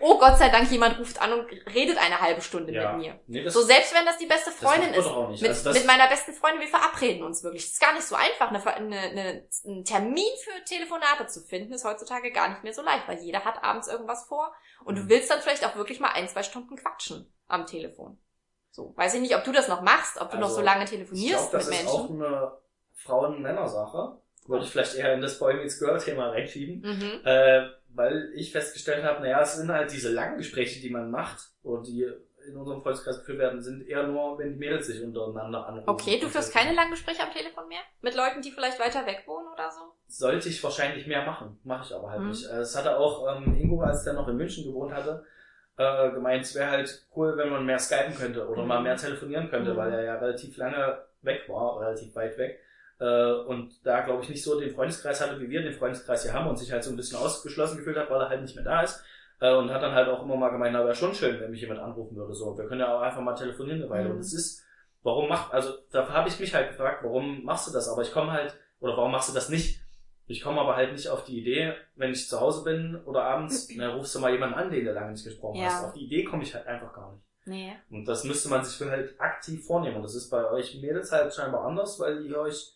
S2: Oh Gott sei Dank, jemand ruft an und redet eine halbe Stunde
S1: Ja.
S2: mit mir.
S1: Nee, das,
S2: So selbst wenn das die beste
S1: das
S2: Freundin ist. Mit,
S1: also das,
S2: mit meiner besten Freundin, wir verabreden uns wirklich. Es ist gar nicht so einfach, eine, eine, eine, einen Termin für Telefonate zu finden, ist heutzutage gar nicht mehr so leicht, weil jeder hat abends irgendwas vor und du
S1: Mhm.
S2: willst dann vielleicht auch wirklich mal ein, zwei Stunden quatschen am Telefon. So, weiß ich nicht, ob du das noch machst, ob du noch
S1: Also,
S2: so lange
S1: ich
S2: telefonierst
S1: glaube, das
S2: mit
S1: ist
S2: Menschen.
S1: auch eine Frauen-Männer-Sache. Würde ich vielleicht eher in das Boy Meets Girl-Thema reinschieben.
S2: Mhm.
S1: Äh, weil ich festgestellt habe, naja, es sind halt diese langen Gespräche, die man macht, oder die in unserem Freundeskreis geführt werden, sind eher nur, wenn die Mädels sich untereinander anrufen.
S2: Okay, du führst keine langen Gespräche am Telefon mehr? Mit Leuten, die vielleicht weiter weg wohnen oder so?
S1: Sollte ich wahrscheinlich mehr machen, mache ich aber halt
S2: Mhm.
S1: nicht. Äh, Es hatte auch ähm, Ingo, als der noch in München gewohnt hatte, äh, gemeint, es wäre halt cool, wenn man mehr skypen könnte oder
S2: Mhm.
S1: mal mehr telefonieren könnte,
S2: Mhm.
S1: weil er ja relativ lange weg war, relativ weit weg. Äh, und da, glaube ich, nicht so den Freundeskreis hatte, wie wir den Freundeskreis hier haben und sich halt so ein bisschen ausgeschlossen gefühlt hat, weil er halt nicht mehr da ist. Äh, und hat dann halt auch immer mal gemeint, na, wäre schon schön, wenn mich jemand anrufen würde. So, wir können ja auch einfach mal telefonieren eine Weile.
S2: Mhm.
S1: Und es ist, warum macht, also da habe ich mich halt gefragt, warum machst du das? Aber ich komme halt, oder warum machst du das nicht? Ich komme aber halt nicht auf die Idee, wenn ich zu Hause bin oder abends, dann rufst du mal jemanden an, den du lange nicht gesprochen
S2: Ja.
S1: hast. Auf die Idee komme ich halt einfach gar nicht.
S2: Nee.
S1: Und das müsste man sich für halt aktiv vornehmen. Und das ist bei euch Mädels halt scheinbar anders, weil ihr euch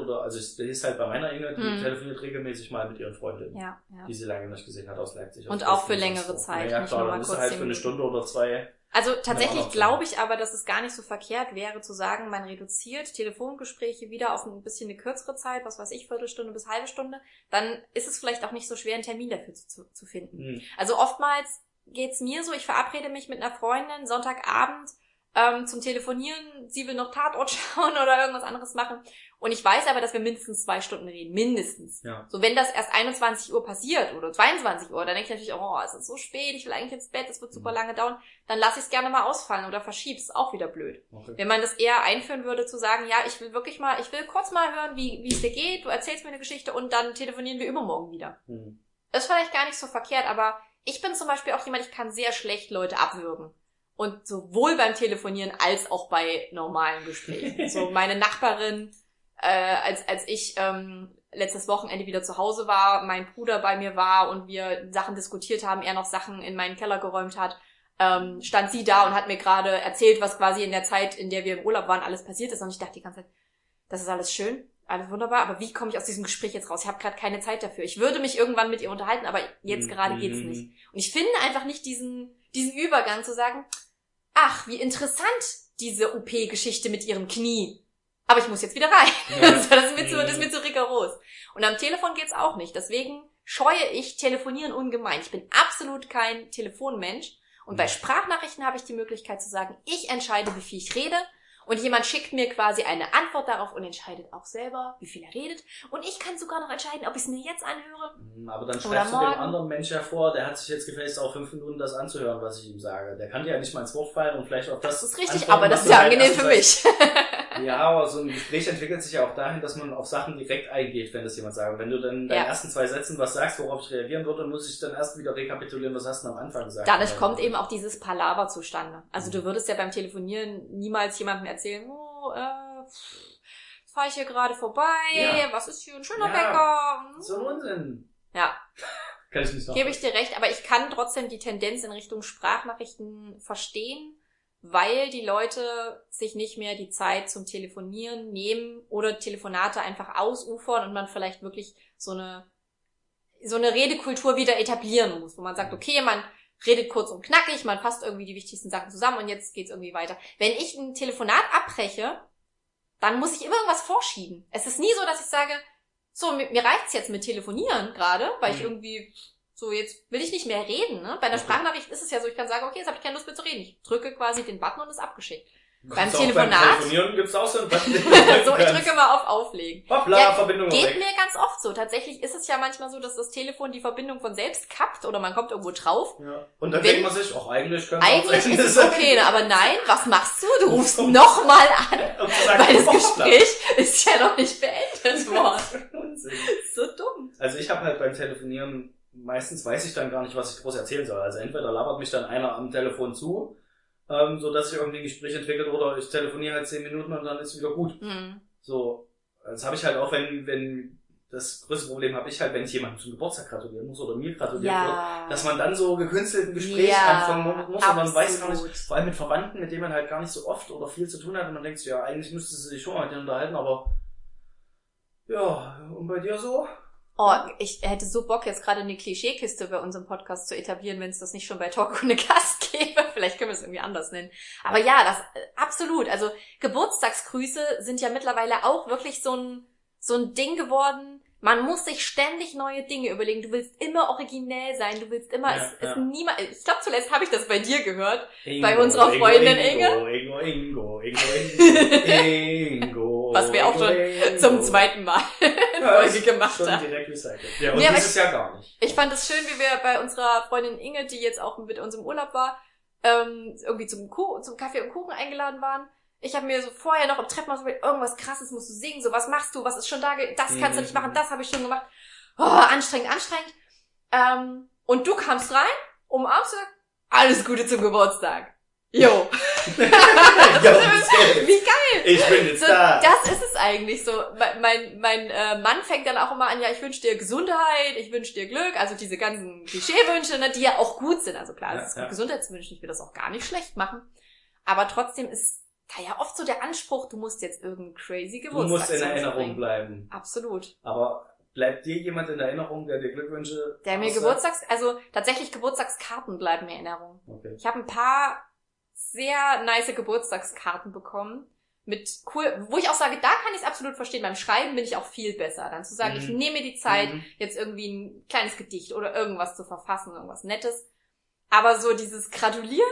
S1: oder also es ist halt bei meiner Inge, die
S2: Hm.
S1: telefoniert regelmäßig mal mit ihren Freundinnen,
S2: Ja, ja.
S1: die sie lange nicht gesehen hat aus Leipzig.
S2: Und
S1: Also
S2: auch für längere. Zeit,
S1: Ja, klar, dann ist halt für eine. Stunde oder zwei.
S2: Also tatsächlich glaube ich aber, dass es gar nicht so verkehrt wäre zu sagen, man reduziert Telefongespräche wieder auf ein bisschen eine kürzere Zeit, was weiß ich, Viertelstunde bis halbe Stunde, dann ist es vielleicht auch nicht so schwer, einen Termin dafür zu, zu, finden.
S1: Hm.
S2: Also oftmals geht's mir so, ich verabrede mich mit einer Freundin Sonntagabend ähm, zum Telefonieren, sie will noch Tatort schauen oder irgendwas anderes machen. Und ich weiß aber, dass wir mindestens zwei Stunden reden. Mindestens.
S1: Ja.
S2: So, wenn das erst 21 Uhr passiert oder 22 Uhr, dann denke ich natürlich, oh, es ist so spät, ich will eigentlich ins Bett, es wird super
S1: Mhm.
S2: lange dauern, dann lasse ich es gerne mal ausfallen oder verschieb's, auch wieder blöd.
S1: Okay.
S2: Wenn man das eher einführen würde, zu sagen, ja, ich will wirklich mal, ich will kurz mal hören, wie wie es dir geht, du erzählst mir eine Geschichte und dann telefonieren wir übermorgen wieder.
S1: Hm.
S2: Ist vielleicht gar nicht so verkehrt, aber ich bin zum Beispiel auch jemand, ich kann sehr schlecht Leute abwürgen. Und sowohl beim Telefonieren als auch bei normalen Gesprächen. so meine Nachbarin, äh, als, als ich ähm, letztes Wochenende wieder zu Hause war, mein Bruder bei mir war und wir Sachen diskutiert haben, er noch Sachen in meinen Keller geräumt hat, ähm, stand sie da und hat mir gerade erzählt, was quasi in der Zeit, in der wir im Urlaub waren, alles passiert ist. Und ich dachte die ganze Zeit, das ist alles schön, alles wunderbar, aber wie komme ich aus diesem Gespräch jetzt raus? Ich habe gerade keine Zeit dafür. Ich würde mich irgendwann mit ihr unterhalten, aber jetzt
S1: Hm,
S2: gerade geht's nicht.
S1: hm.
S2: Und ich finde einfach nicht diesen, diesen Übergang zu sagen, ach, wie interessant diese OP-Geschichte mit ihrem Knie. Aber ich muss jetzt wieder rein.
S1: Ja.
S2: das, ist mir zu, das ist mir zu rigoros. Und am Telefon geht's auch nicht. Deswegen scheue ich Telefonieren ungemein. Ich bin absolut kein Telefonmensch. Und bei. Sprachnachrichten habe ich die Möglichkeit zu sagen, ich entscheide, wie viel ich rede. Und jemand schickt mir quasi eine Antwort darauf und entscheidet auch selber, wie viel er redet. Und ich kann sogar noch entscheiden, ob ich es mir jetzt anhöre.
S1: Hm, Aber dann schreibst du dem anderen Mensch ja vor, der hat sich jetzt gefälligst auch fünf Minuten das anzuhören, was ich ihm sage. Der kann dir ja nicht mal ins Wort fallen und vielleicht auch das.
S2: Das ist richtig,
S1: antworten,
S2: aber das ist ja
S1: du halt
S2: angenehm für mich.
S1: Ja, aber so ein Gespräch entwickelt sich ja auch dahin, dass man auf Sachen direkt eingeht, wenn das jemand sagt. Wenn du dann in deinen
S2: Ja.
S1: ersten zwei Sätzen was sagst, worauf ich reagieren würde, muss ich dann erst wieder rekapitulieren, was hast du am Anfang gesagt.
S2: Dadurch
S1: Weil-
S2: kommt eben auch dieses Palaver zustande. Also
S1: Mhm.
S2: du würdest ja beim Telefonieren niemals jemandem erzählen, oh, äh, fahre ich hier gerade vorbei,
S1: Ja.
S2: was ist hier ein schöner
S1: Ja.
S2: Bäcker.
S1: So ein Unsinn.
S2: Ja,
S1: Kann ich nicht noch.
S2: gebe ich dir recht, aber ich kann trotzdem die Tendenz in Richtung Sprachnachrichten verstehen, weil die Leute sich nicht mehr die Zeit zum Telefonieren nehmen oder Telefonate einfach ausufern und man vielleicht wirklich so eine so eine Redekultur wieder etablieren muss, wo man sagt, okay, man redet kurz und knackig, man fasst irgendwie die wichtigsten Sachen zusammen und jetzt geht's irgendwie weiter. Wenn ich ein Telefonat abbreche, dann muss ich immer irgendwas vorschieben. Es ist nie so, dass ich sage, so, mir, mir reicht's jetzt mit Telefonieren gerade, weil ich
S1: Mhm.
S2: irgendwie so, jetzt will ich nicht mehr reden. Ne? Bei einer. Sprachnachricht ist es ja so, ich kann sagen, okay, jetzt habe ich keine Lust mehr zu reden. Ich drücke quasi den Button und ist abgeschickt. Beim
S1: auch
S2: Telefonat-
S1: Beim Telefonieren gibt's auch so ein Button.
S2: so, ich drücke mal auf Auflegen.
S1: Hoppla,
S2: Ja,
S1: Verbindung
S2: Geht
S1: weg.
S2: mir ganz oft so. Tatsächlich ist es ja manchmal so, dass das Telefon die Verbindung von selbst kappt oder man kommt irgendwo drauf.
S1: Ja. Und dann
S2: Wenn-
S1: denkt man sich, ach, eigentlich können
S2: Eigentlich ist es okay, ne? aber nein, was machst du? Du rufst nochmal an, weil das. Gespräch ist ja noch nicht beendet worden. So dumm.
S1: Also ich habe halt beim Telefonieren, meistens weiß ich dann gar nicht, was ich groß erzählen soll. Also entweder labert mich dann einer am Telefon zu, ähm, so dass sich irgendwie ein Gespräch entwickelt, oder ich telefoniere halt zehn Minuten und dann ist wieder gut.
S2: Hm.
S1: So, das habe ich halt auch, wenn, wenn das größte Problem habe ich halt, wenn ich jemandem zum Geburtstag gratulieren muss oder mir gratulieren wird,
S2: Ja.
S1: dass man dann so gekünstelten Gespräch
S2: Ja,
S1: anfangen muss und man weiß gar nicht, vor allem mit Verwandten, mit denen man halt gar nicht so oft oder viel zu tun hat und man denkt ja, eigentlich müsste sie sich schon mal mit denen unterhalten, aber ja, und bei dir so?
S2: Oh, ich hätte so Bock, jetzt gerade eine Klischeekiste bei unserem Podcast zu etablieren, wenn es das nicht schon bei Talk ohne Gast gäbe. Vielleicht können wir es irgendwie anders nennen. Aber ja, das äh, absolut. Also Geburtstagsgrüße sind ja mittlerweile auch wirklich so ein, so ein Ding geworden. Man muss sich ständig neue Dinge überlegen. Du willst immer originell sein. Du willst immer,
S1: Ja,
S2: es, es
S1: ja.
S2: niemand, ich glaube zuletzt habe ich das bei dir gehört.
S1: Ingo,
S2: Bei unserer Freundin
S1: Ingo, Ingo, Ingo, Ingo, Ingo, Ingo.
S2: Was wir auch schon. Zum zweiten Mal
S1: Ja,
S2: Folge gemacht
S1: schon
S2: haben.
S1: direkt recycelt. Ja, und
S2: Nee,
S1: dieses Jahr gar nicht.
S2: Ich fand es schön, wie wir bei unserer Freundin Inge, die jetzt auch mit uns im Urlaub war, ähm, irgendwie zum, Kuh zum Kaffee und Kuchen eingeladen waren. Ich habe mir so vorher noch im Treppenhaus überlegt, irgendwas krasses musst du singen, so was machst du, was ist schon da, das kannst du nicht machen, das habe ich schon gemacht. Oh, anstrengend, anstrengend. Ähm, und du kamst rein, umarmst du, alles Gute zum Geburtstag. Jo,
S1: Ja,
S2: wie geil.
S1: ich bin jetzt
S2: So,
S1: da.
S2: das ist es eigentlich so. Mein, mein, äh, Mann fängt dann auch immer an, ja, ich wünsche dir Gesundheit, ich wünsche dir Glück, also diese ganzen Klischeewünsche, ne, die ja auch gut sind. Also klar,
S1: Ja,
S2: es ist
S1: ja.
S2: Gesundheitswünsche, ich will das auch gar nicht schlecht machen. Aber trotzdem ist da ja oft so der Anspruch, du musst jetzt irgendeinen crazy
S1: Du
S2: Geburtstag
S1: musst in Erinnerung
S2: bringen.
S1: bleiben.
S2: Absolut.
S1: Aber bleibt dir jemand in Erinnerung, der dir Glückwünsche
S2: Der mir? Geburtstags, also tatsächlich Geburtstagskarten bleiben mir in Erinnerung.
S1: Okay.
S2: Ich habe ein paar sehr nice Geburtstagskarten bekommen. Mit cool, wo ich auch sage, da kann ich es absolut verstehen. Beim Schreiben bin ich auch viel besser. Dann zu sagen,
S1: Mhm.
S2: ich nehme mir die Zeit,
S1: Mhm.
S2: jetzt irgendwie ein kleines Gedicht oder irgendwas zu verfassen, irgendwas Nettes. Aber so dieses Gratulieren,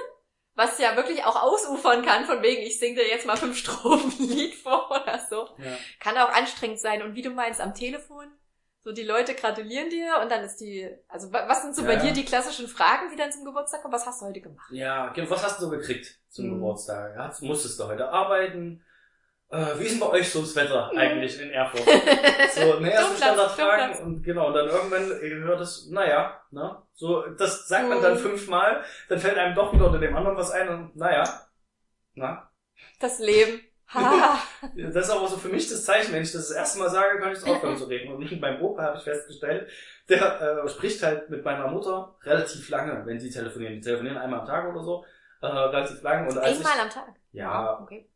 S2: was ja wirklich auch ausufern kann, von wegen, ich singe dir jetzt mal fünf Strophen Lied vor oder so,
S1: Ja.
S2: kann auch anstrengend sein. Und wie du meinst, am Telefon, so die Leute gratulieren dir und dann ist die, also wa- was sind so bei
S1: Ja.
S2: dir die klassischen Fragen, die dann zum Geburtstag kommen? Was hast du heute gemacht?
S1: Ja, was hast du so gekriegt zum
S2: Mhm.
S1: Geburtstag? Hast, musstest du heute arbeiten? Äh, wie ist denn bei euch so das Wetter
S2: Mhm.
S1: eigentlich in Erfurt? So, ne, erste
S2: Dummplatz,
S1: Standardfragen und genau, und dann irgendwann hört es, naja, ne, so, das sagt man dann
S2: Mhm.
S1: fünfmal, dann fällt einem doch wieder unter dem anderen was ein und naja, na.
S2: Das Leben.
S1: Das ist aber so für mich das Zeichen, wenn ich das das erste Mal sage, kann ich es aufhören zu reden. Und mit meinem Opa habe ich festgestellt, der äh, spricht halt mit meiner Mutter relativ lange, wenn sie telefonieren. Die telefonieren einmal am Tag oder so, äh, relativ lang. Und als ich,
S2: Einmal am Tag.
S1: ja,
S2: Okay.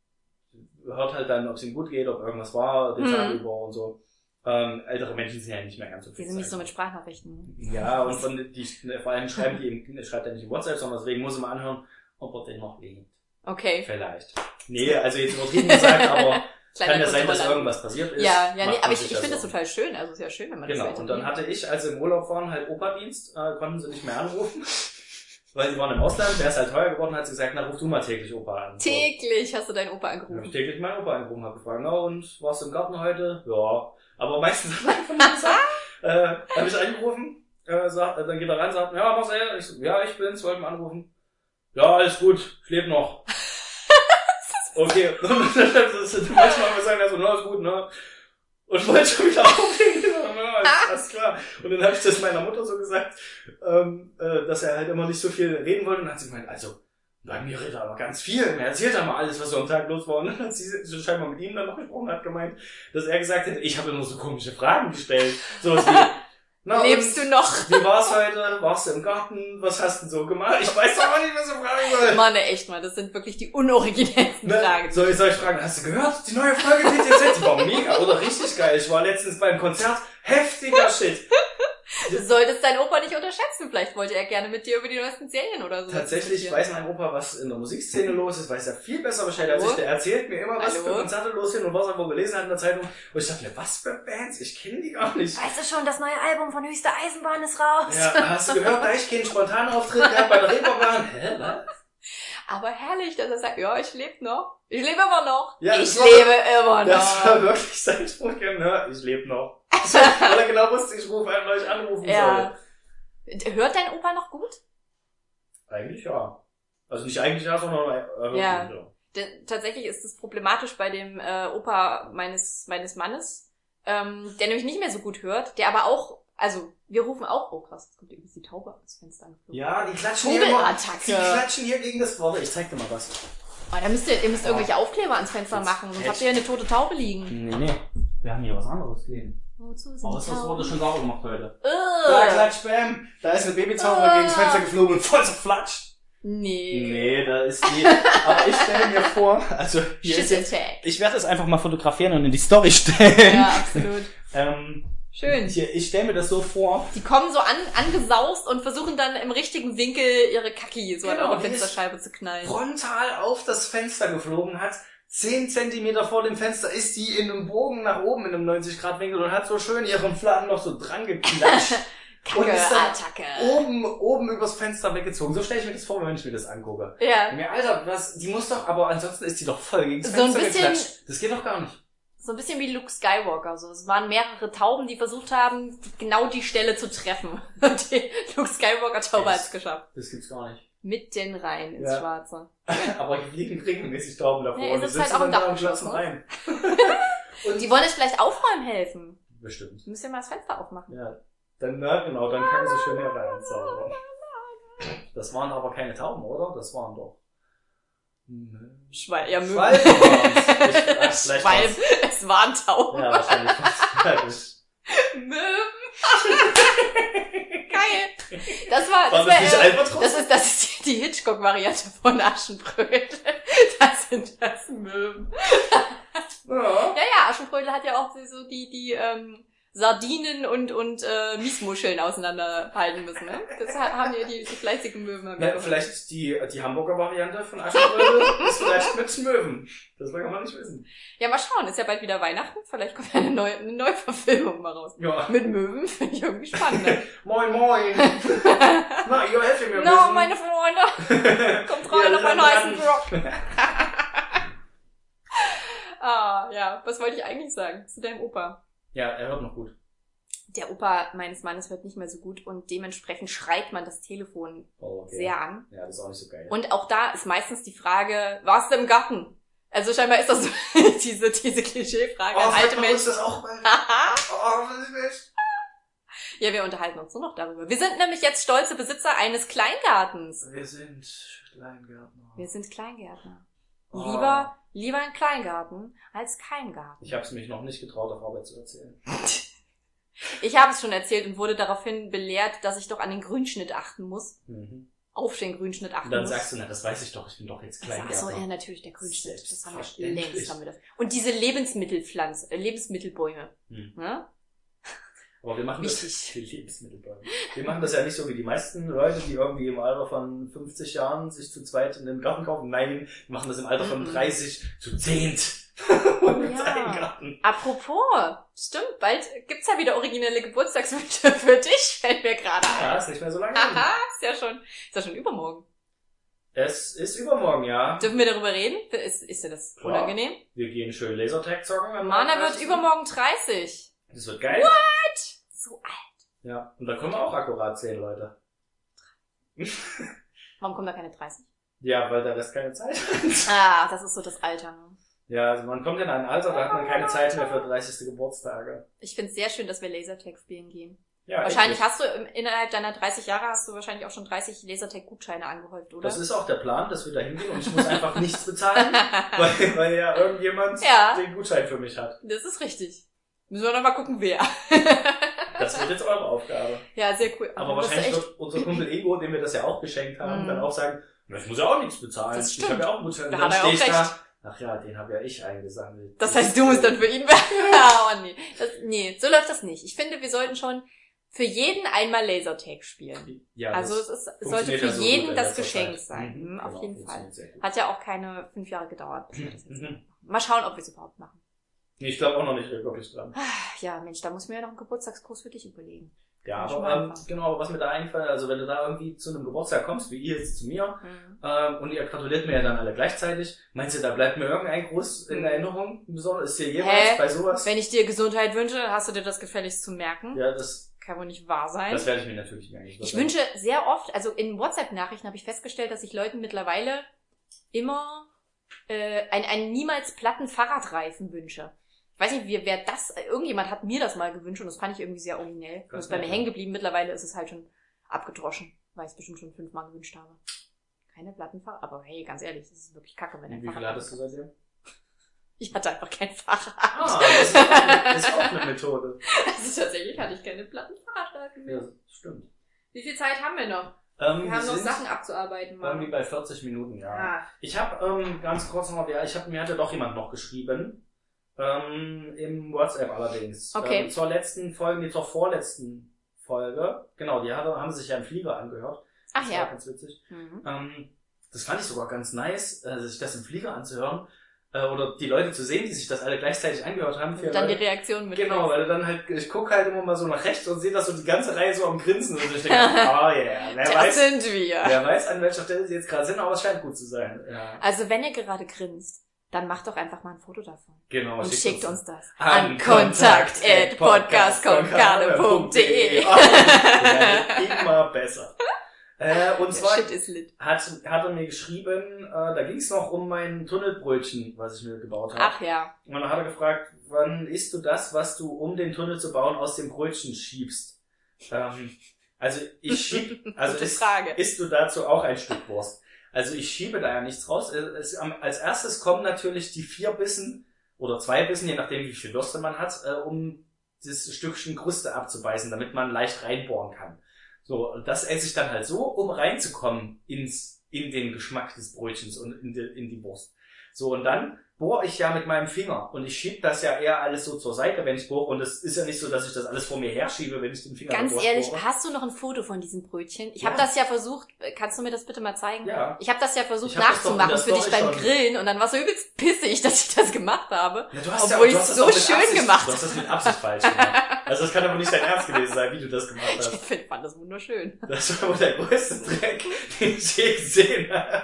S1: hört halt dann, ob es ihm gut geht, ob irgendwas war, den
S2: Mhm.
S1: Tag über und so. Ähm, ältere Menschen sind ja nicht mehr ganz so
S2: Die
S1: viel.
S2: sind nicht so mit Sprachnachrichten.
S1: Ja, und von die, vor allem schreiben die eben, schreibt er nicht in WhatsApp, sondern deswegen muss ich mal anhören, ob er den noch lebt.
S2: Okay.
S1: Vielleicht. Nee, also jetzt übertrieben gesagt, aber kann ja sein, dass irgendwas passiert ist.
S2: Ja, ja, nee, aber ich, ich finde das total schön. Also ist ja schön, wenn man
S1: Genau,
S2: das
S1: und dann hatte ich, als sie im Urlaub waren, halt Operdienst, äh, konnten sie nicht mehr anrufen, weil sie waren im Ausland, der ist halt teuer geworden, hat sie gesagt, na ruf du mal täglich Opa an. So.
S2: Täglich hast du deinen Opa
S1: Dann hab ich
S2: angerufen.
S1: täglich meinen Opa angerufen, hab gefragt, na und, warst du im Garten heute? Ja. Aber meistens hat er nur gesagt, äh, hab ich angerufen, äh, sagt, dann geht er rein, sagt, ja, Marcel, ich ja, ich bin's, wollte mal anrufen. Ja, alles gut, ich lebe noch. Okay, manchmal wir sagen, also, na, ist gut, ne? Und wollte schon wieder auflegen. Ja, alles klar. Und dann habe ich das meiner Mutter so gesagt, ähm, äh, dass er halt immer nicht so viel reden wollte. Und dann hat sie gemeint, also, bei mir redet er aber ganz viel. Er erzählt er mal alles, was so am Tag los war. Und dann hat sie so scheinbar mit ihm dann noch gesprochen, hat gemeint, dass er gesagt hat, ich habe immer so komische Fragen gestellt. So was wie, na,
S2: Lebst du noch?
S1: Wie war's heute? Warst du im Garten? Was hast du so gemacht? Ich weiß doch auch nicht, was ich fragen soll.
S2: Mann, echt mal, das sind wirklich die unoriginellsten
S1: Ne?
S2: Fragen.
S1: Soll ich, soll ich fragen, hast du gehört? Die neue Folge TTZ, die war mega oder richtig geil. Ich war letztens beim Konzert. Heftiger Shit.
S2: Du solltest deinen Opa nicht unterschätzen. Vielleicht wollte er gerne mit dir über die neuesten Serien oder so.
S1: Tatsächlich weiß mein Opa, was in der Musikszene los ist, weiß er viel besser Bescheid als ich. Der erzählt mir immer, was
S2: Hallo?
S1: für Konzerte los sind und was er wo gelesen hat in der Zeitung. Und ich dachte mir, was für Bands? Ich kenne die gar nicht.
S2: Weißt du schon, das neue Album von Höchste Eisenbahn ist raus.
S1: Ja, hast du gehört, da ich keinen Spontanauftritt gehabt bei der Reeperbahn? Hä, was?
S2: Aber herrlich, dass er sagt, ja, ich lebe noch. Ich lebe immer noch.
S1: Ja,
S2: ich
S1: war-
S2: lebe immer
S1: Das war
S2: noch.
S1: wirklich sein Spruch, ja, ne? Ich lebe noch. Weil er genau wusste, ich rufe einen, weil ich anrufen
S2: Ja. Hört dein Opa noch gut?
S1: soll. Eigentlich ja. Also nicht eigentlich ja, sondern äh,
S2: Ja.
S1: ja.
S2: Tatsächlich ist es problematisch bei dem äh, Opa meines meines Mannes, ähm, der nämlich nicht mehr so gut hört, der aber auch, also wir rufen auch, oh krass, jetzt kommt übrigens die Taube ans Fenster angeflogen.
S1: Ja, die klatschen hier immer. Die klatschen hier gegen das Wort. Ich zeig dir mal was.
S2: Oh, da müsst ihr, ihr müsst irgendwelche Aufkleber ans Fenster
S1: Jetzt
S2: machen, sonst habt ihr eine tote Taube liegen.
S1: Nee, nee. Wir haben hier was anderes kleben.
S2: Wozu sind
S1: Aber
S2: die
S1: das wurde schon sauber gemacht heute. Da
S2: Ugh.
S1: klatsch, bam. Da ist eine Babytaube
S2: Ah.
S1: gegen das Fenster geflogen und voll zerflatscht.
S2: Nee.
S1: Nee, da ist die. Aber ich stelle mir vor, also hier ist
S2: Shit
S1: jetzt,
S2: Attack.
S1: ich werde es einfach mal fotografieren und in die Story stellen.
S2: Ja, absolut.
S1: Ähm,
S2: Schön.
S1: hier, ich stelle mir das so vor,
S2: Die kommen so an, angesaust und versuchen dann im richtigen Winkel ihre Kacki so an
S1: Genau,
S2: eure
S1: die ist
S2: Fensterscheibe zu knallen.
S1: frontal auf das Fenster geflogen hat. Zehn Zentimeter vor dem Fenster ist die in einem Bogen nach oben in einem 90 Grad Winkel und hat so schön ihren Fladen noch so dran geklatscht. und ist dann
S2: Attacke.
S1: oben, oben übers Fenster weggezogen. So stelle ich mir das vor, wenn ich mir das angucke.
S2: Ja.
S1: Mir, Alter, was, die muss doch, aber ansonsten ist die doch voll gegen das
S2: So ein
S1: Fenster
S2: bisschen-
S1: geklatscht. Das geht doch gar nicht.
S2: So ein bisschen wie Luke Skywalker. So, es waren mehrere Tauben, die versucht haben, genau die Stelle zu treffen. Und die Luke Skywalker Taube
S1: Echt?
S2: hat's geschafft.
S1: Das gibt's gar nicht.
S2: Mitten rein ins
S1: Ja.
S2: Schwarze.
S1: aber fliegen regelmäßig Tauben davor.
S2: Ja, ihr
S1: und
S2: sitzt halt auch im Dachgeschoss, ne?
S1: rein. und
S2: Die wollen euch vielleicht aufräumen helfen.
S1: Bestimmt.
S2: Müsst ja mal das Fenster aufmachen.
S1: Ja, dann, na, genau, dann kacken sie schön hier rein. Sauber. Das waren aber keine Tauben, oder? Das waren doch.
S2: Schwein, ja.
S1: Schwalben
S2: Schwein.
S1: war's-
S2: Es waren Tauben.
S1: Ja, wahrscheinlich.
S2: Möwen. Geil. Das war,
S1: War
S2: das
S1: das
S2: war, äh, das ist, das ist die, Hitchcock-Variante von Aschenbrödel. Das sind das Möwen.
S1: Ja.
S2: Ja, ja, Aschenbrödel hat ja auch so die, die ähm, Sardinen und, und äh, Miesmuscheln auseinanderhalten müssen. Ne? Das ha- haben ja die, die fleißigen Möwen. ja
S1: Na, vielleicht die, die Hamburger Variante von Aschenbrödel ist vielleicht mit Möwen. Das kann man nicht wissen.
S2: Ja, mal schauen, ist ja bald wieder Weihnachten. Vielleicht kommt ja eine neue, eine neue Verfilmung mal raus.
S1: Ja.
S2: Mit Möwen finde ich irgendwie spannend. Ne?
S1: Moin, moin. Na, ihr helft mir ein
S2: no,
S1: bisschen.
S2: meine Freunde, kommt rein auf meinen heißen Block. ah, ja, was wollte ich eigentlich sagen zu deinem Opa?
S1: Ja, er hört noch gut.
S2: Der Opa meines Mannes hört nicht mehr so gut und dementsprechend schreit man das Telefon
S1: Oh, okay.
S2: sehr an.
S1: Ja, das ist auch nicht so geil.
S2: Und auch da ist meistens die Frage, warst du im Garten? Also scheinbar ist das so diese, diese Klischeefrage an alte Menschen.
S1: das auch.
S2: Haha.
S1: Oh, was das?
S2: ja, wir unterhalten uns nur noch darüber. Wir sind nämlich jetzt stolze Besitzer eines Kleingartens.
S1: Wir sind Kleingärtner.
S2: Wir sind Kleingärtner.
S1: Oh.
S2: Lieber, lieber ein Kleingarten als kein Garten.
S1: Ich habe es mich noch nicht getraut, auf Arbeit zu erzählen.
S2: Ich habe es schon erzählt und wurde daraufhin belehrt, dass ich doch an den Grünschnitt achten muss.
S1: Mhm.
S2: Auf den Grünschnitt achten
S1: Und dann
S2: muss.
S1: sagst du, na, das weiß ich doch, ich bin doch jetzt
S2: Ach so, ja, natürlich, der Grünschnitt. Das haben wir längst haben wir das. Und diese Lebensmittelpflanze, äh, Lebensmittelbäume.
S1: Hm.
S2: Ne?
S1: Aber wir machen
S2: Wichtig.
S1: das für Lebensmittelbäume. Wir machen das ja nicht so wie die meisten Leute, die irgendwie im Alter von 50 Jahren sich zu zweit in den Garten kaufen. Nein, wir machen das im Alter von
S2: Mhm.
S1: 30 zu zehnt. Und
S2: Ja. Apropos, stimmt, bald gibt's ja wieder originelle Geburtstagswünsche für dich, fällt mir gerade
S1: Ja,
S2: ein.
S1: ist nicht mehr so lange.
S2: Haha, ist ja schon, ist ja schon übermorgen.
S1: Es ist übermorgen, ja.
S2: Dürfen wir darüber reden? Ist, ist dir das
S1: Klar.
S2: unangenehm?
S1: Wir gehen schön Lasertag zocken.
S2: Mana wird
S1: 30..
S2: übermorgen 30.
S1: Das wird geil.
S2: So alt.
S1: Ja. Und da kommen auch akkurat 10 Leute.
S2: Warum kommen da keine 30?
S1: Ja, weil der Rest keine Zeit hat.
S2: Ah, das ist so das Alter. Ne?
S1: Ja, also man kommt in ein Alter, da hat man keine Zeit mehr für 30. Geburtstage.
S2: Ich find's sehr schön, dass wir Lasertag spielen gehen.
S1: Ja,
S2: wahrscheinlich hast du im- innerhalb deiner 30 Jahre hast du wahrscheinlich auch schon 30 Lasertag-Gutscheine angehäuft, oder?
S1: Das ist auch der Plan, dass wir da hingehen und ich muss einfach nichts bezahlen, weil, weil ja irgendjemand
S2: Ja.
S1: den Gutschein für mich hat.
S2: das ist richtig. Müssen wir noch mal gucken, wer.
S1: Das wird jetzt eure Aufgabe.
S2: ja, sehr cool.
S1: Aber
S2: ist
S1: wahrscheinlich wird unser Kumpel Ego, dem wir das ja auch geschenkt haben,
S2: Mhm.
S1: dann auch sagen, "Na, ich muss ja auch nichts bezahlen.
S2: Das
S1: Ich
S2: stimmt.
S1: habe ja auch. Und
S2: Da
S1: dann
S2: hat er auch
S1: ich
S2: recht.
S1: da. Ach ja, den habe ja ich eingesammelt.
S2: das heißt, du musst dann für ihn oh, nee. Das, nee, so läuft das nicht. Ich finde, wir sollten schon für jeden einmal Lasertag spielen.
S1: Ja,
S2: also
S1: das
S2: es ist, sollte für
S1: ja so
S2: jeden
S1: gut
S2: das Geschenk sein.
S1: Mhm,
S2: auf
S1: genau,
S2: jeden Fall.
S1: gut.
S2: Hat ja auch keine fünf Jahre gedauert, bis wir das jetzt
S1: Mhm.
S2: Mal schauen, ob wir es überhaupt machen.
S1: Nee, ich glaube auch noch nicht wirklich dran.
S2: Ah, Ja, Mensch, da muss ich mir ja noch einen Geburtstagskurs für dich überlegen.
S1: Ja, aber ähm, genau, was mir da eingefallen also wenn du da irgendwie zu einem Geburtstag kommst, wie ihr jetzt zu mir,
S2: Mhm.
S1: ähm, und ihr gratuliert mir ja dann alle gleichzeitig, meinst du, da bleibt mir irgendein Gruß in
S2: Mhm.
S1: Erinnerung? Besonders ist dir jemals
S2: Hä?
S1: bei sowas?
S2: Wenn ich dir Gesundheit wünsche, hast du dir das gefälligst zu merken.
S1: Ja, das,
S2: Kann wohl nicht wahr sein.
S1: das werde ich mir natürlich merken.
S2: Ich wünsche sehr oft, also in WhatsApp-Nachrichten habe ich festgestellt, dass ich Leuten mittlerweile immer äh, ein, einen niemals platten Fahrradreifen wünsche. Ich weiß nicht, wie, wer das, irgendjemand hat mir das mal gewünscht und das fand ich irgendwie sehr originell.
S1: Ganz
S2: ist bei mir hängen geblieben. Mittlerweile ist es halt schon abgedroschen, weil ich es bestimmt schon fünfmal gewünscht habe. Keine platten Fahrrad, aber hey, ganz ehrlich, das ist wirklich kacke, wenn ein
S1: Wie viel hattest du seitdem?
S2: Ich hatte einfach kein Fahrrad.
S1: Ah, das ist auch, das ist auch eine Methode.
S2: Also tatsächlich hatte ich keine platten Fahrradreifen mehr.
S1: Ja, stimmt.
S2: Wie viel Zeit haben wir noch?
S1: Ähm,
S2: Wir haben noch Sachen abzuarbeiten. Mann.
S1: irgendwie bei 40 Minuten, ja.
S2: Ah,
S1: Ich habe ähm, ganz kurz noch, ja, ich habe mir hatte doch jemand noch geschrieben. Ähm, Im WhatsApp allerdings.
S2: Okay.
S1: Ähm, zur letzten Folge, nee, zur vorletzten Folge. Genau, die hatte, haben sich ja im Flieger angehört.
S2: Ach
S1: Das war
S2: ja.
S1: ganz witzig.
S2: Mhm.
S1: Ähm, das fand ich sogar ganz nice, äh, sich das im Flieger anzuhören. Äh, oder die Leute zu sehen, die sich das alle gleichzeitig angehört haben.
S2: Und dann die Reaktion mit.
S1: Genau, weil du dann halt, ich guck halt immer mal so nach rechts und sehe das so die ganze Reihe so am Grinsen und ich denke, oh yeah, wer
S2: Das
S1: weiß,
S2: sind wir.
S1: wer weiß, an welcher Stelle sie jetzt gerade sind, aber es scheint gut zu sein. Ja,
S2: Also wenn ihr gerade grinst, dann macht doch einfach mal ein Foto davon.
S1: genau.
S2: Und schickt uns das.
S1: an
S2: An kontakt at podcastkonkane.de.
S1: Ja, immer besser. Äh, und
S2: Der
S1: zwar hat, hat er mir geschrieben, äh, da ging es noch um mein Tunnelbrötchen, was ich mir gebaut habe.
S2: Ach ja.
S1: Und dann hat er gefragt, wann isst du das, was du, um den Tunnel zu bauen, aus dem Brötchen schiebst? Ähm, also ich schieb, also isst, isst du dazu auch ein Stück Wurst? Also ich schiebe da ja nichts raus. Es, als erstes kommen natürlich die vier Bissen oder zwei Bissen, je nachdem wie viel Würste man hat, äh, um das Stückchen Kruste abzubeißen, damit man leicht reinbohren kann. So, das esse ich dann halt so, um reinzukommen ins, in den Geschmack des Brötchens und in die, in die Wurst. So, und dann bohre ich ja mit meinem Finger und ich schieb das ja eher alles so zur Seite, wenn ich bohre. Und es ist ja nicht so, dass ich das alles vor mir herschiebe, wenn ich den Finger
S2: Ganz ehrlich,
S1: bohre.
S2: hast du noch ein Foto von diesem Brötchen? Ich
S1: Ja.
S2: habe das ja versucht, kannst du mir das bitte mal zeigen?
S1: Ja.
S2: Ich habe das ja versucht
S1: Ich
S2: nachzumachen für dich
S1: Story
S2: beim
S1: schon.
S2: Grillen und dann war es so übelst pissig, dass ich das gemacht habe.
S1: Ja, du hast
S2: Obwohl
S1: ja, hast das
S2: so schön
S1: Absicht,
S2: gemacht
S1: Du hast das mit Absicht falsch gemacht. Also das kann aber nicht dein Ernst gewesen sein, wie du das gemacht
S2: Ich
S1: hast.
S2: find, fand das wunderschön.
S1: Das war wohl der größte Dreck, den ich je gesehen habe.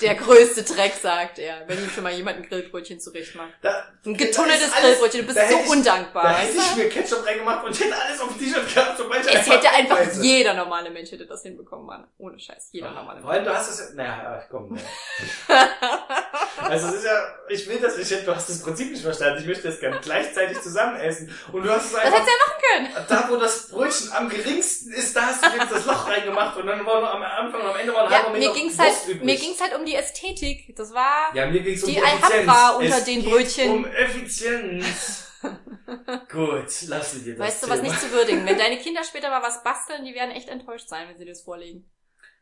S2: Der größte Dreck, sagt er, wenn ihm schon mal jemand ein Grillbrötchen zurecht macht.
S1: Da,
S2: Ein getunneltes
S1: alles-
S2: Grillbrötchen, du bist so
S1: ich-
S2: undankbar.
S1: Da hätte ich mir Ketchup reingemacht und hätte alles auf dem T-Shirt gehabt, ich
S2: Es hätte einfach
S1: abweise.
S2: jeder normale Mensch hätte das hinbekommen, Mann. Ohne Scheiß, jeder normale
S1: Vor
S2: Mensch.
S1: allem, du hast es ja, naja, komm. ne. Also es ist ja, ich will das nicht, du hast das Prinzip nicht verstanden. Ich möchte das gerne gleichzeitig zusammen essen. Und du hast es
S2: Das
S1: einfach,
S2: hättest du ja machen können.
S1: da wo das Brötchen am geringsten ist, da hast du jetzt das Loch reingemacht und dann war nur am Anfang und am Ende war ein
S2: Ja,
S1: halber
S2: mir
S1: Meter
S2: ging's
S1: Wurst
S2: halt,
S1: übrig.
S2: mir ging's halt um die Ästhetik. Das war,
S1: Ja, mir ging's um
S2: Die
S1: die Effizienz.
S2: Alhambra unter
S1: es
S2: den
S1: geht
S2: Brötchen.
S1: um Effizienz. Gut, lassen wir das
S2: weißt du, was
S1: Thema.
S2: nicht zu würdigen. Wenn deine Kinder später mal was basteln, die werden echt enttäuscht sein, wenn sie dir das vorlegen.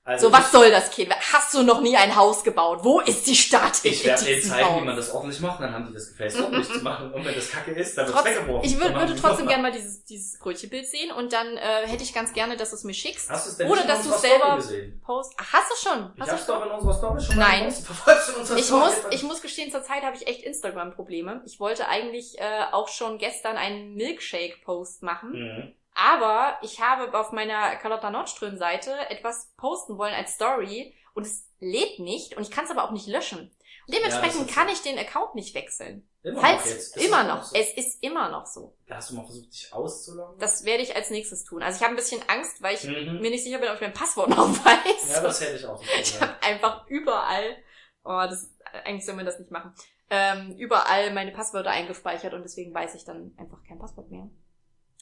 S1: Also
S2: So, was soll das, Kind? Hast du noch nie ein Haus gebaut? Wo ist die Statik
S1: Ich werde
S2: diesem
S1: zeigen,
S2: Haus?
S1: wie man das ordentlich macht, dann haben die das gefällt, ordentlich zu machen. Und wenn das kacke ist, dann wird's
S2: Trotz,
S1: weggeworfen.
S2: ich würd, würde trotzdem gerne mal dieses, dieses Brötchenbild sehen und dann äh, hätte ich ganz gerne, dass du es mir schickst.
S1: Hast du es denn in
S2: dass du selber post. Ach, hast du schon?
S1: Ich
S2: Hast
S1: hab's
S2: du
S1: doch in unserer Story schon
S2: Nein.
S1: mal
S2: Ich muss, ich muss gestehen, zur Zeit habe ich echt Instagram-Probleme. Ich wollte eigentlich äh, auch schon gestern einen Milkshake-Post machen,
S1: Mhm.
S2: Aber ich habe auf meiner Carlotta Nordström-Seite etwas posten wollen als Story und es lädt nicht und ich kann es aber auch nicht löschen. Und
S1: Ja,
S2: dementsprechend
S1: ist
S2: kann
S1: so.
S2: ich den Account nicht wechseln.
S1: Immer
S2: Falls
S1: noch
S2: immer noch.
S1: So?
S2: Es ist immer noch so.
S1: Hast du mal versucht, dich auszuloggen?
S2: Das werde ich als nächstes tun. Also ich habe ein bisschen Angst, weil ich
S1: Mhm.
S2: mir nicht sicher bin, ob ich mein Passwort noch weiß.
S1: Ja, das hätte ich auch.
S2: Ich habe einfach überall, oh, das, eigentlich soll man das nicht machen, ähm, überall meine Passwörter eingespeichert und deswegen weiß ich dann einfach kein Passwort mehr.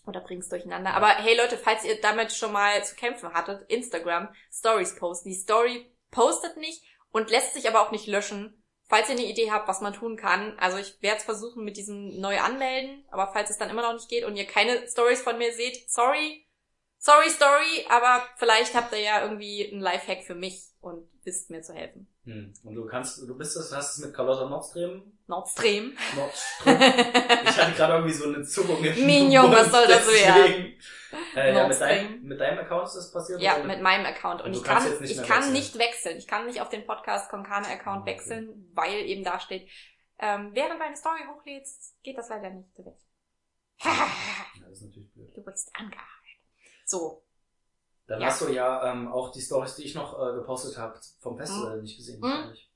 S2: Oder bring's durcheinander. Aber hey Leute, falls ihr damit schon mal zu kämpfen hattet, Instagram, Stories posten. Die Story postet nicht und lässt sich aber auch nicht löschen. Falls ihr eine Idee habt, was man tun kann, also ich werde es versuchen mit diesem neu anmelden, aber falls es dann immer noch nicht geht und ihr keine Stories von mir seht, sorry, sorry Story, aber vielleicht habt ihr ja irgendwie einen Lifehack für mich und wisst mir zu helfen.
S1: Hm. Und du kannst, du bist das, hast es mit Carlotta Nordstream?
S2: Nordstream.
S1: Nordstream? ich hatte gerade irgendwie so eine Zuckung im
S2: Mignon, was soll das
S1: deswegen. Äh, ja, mit, deinem, mit deinem Account ist das passiert?
S2: Ja,
S1: oder?
S2: mit meinem Account. Und
S1: Und
S2: ich kann,
S1: jetzt nicht
S2: ich kann
S1: wechseln.
S2: nicht wechseln. Ich kann nicht auf den Podcast Konkane Account
S1: Okay.
S2: wechseln, weil eben da steht, ähm, während du eine Story hochlädst, geht das leider nicht. Wirst,
S1: Ja, das ist natürlich blöd.
S2: du wirst angehalten. So.
S1: Dann
S2: Ja.
S1: hast du ja ähm, auch die Stories, die ich noch äh, gepostet habe vom Festival nicht gesehen.
S2: Mhm.
S1: wahrscheinlich.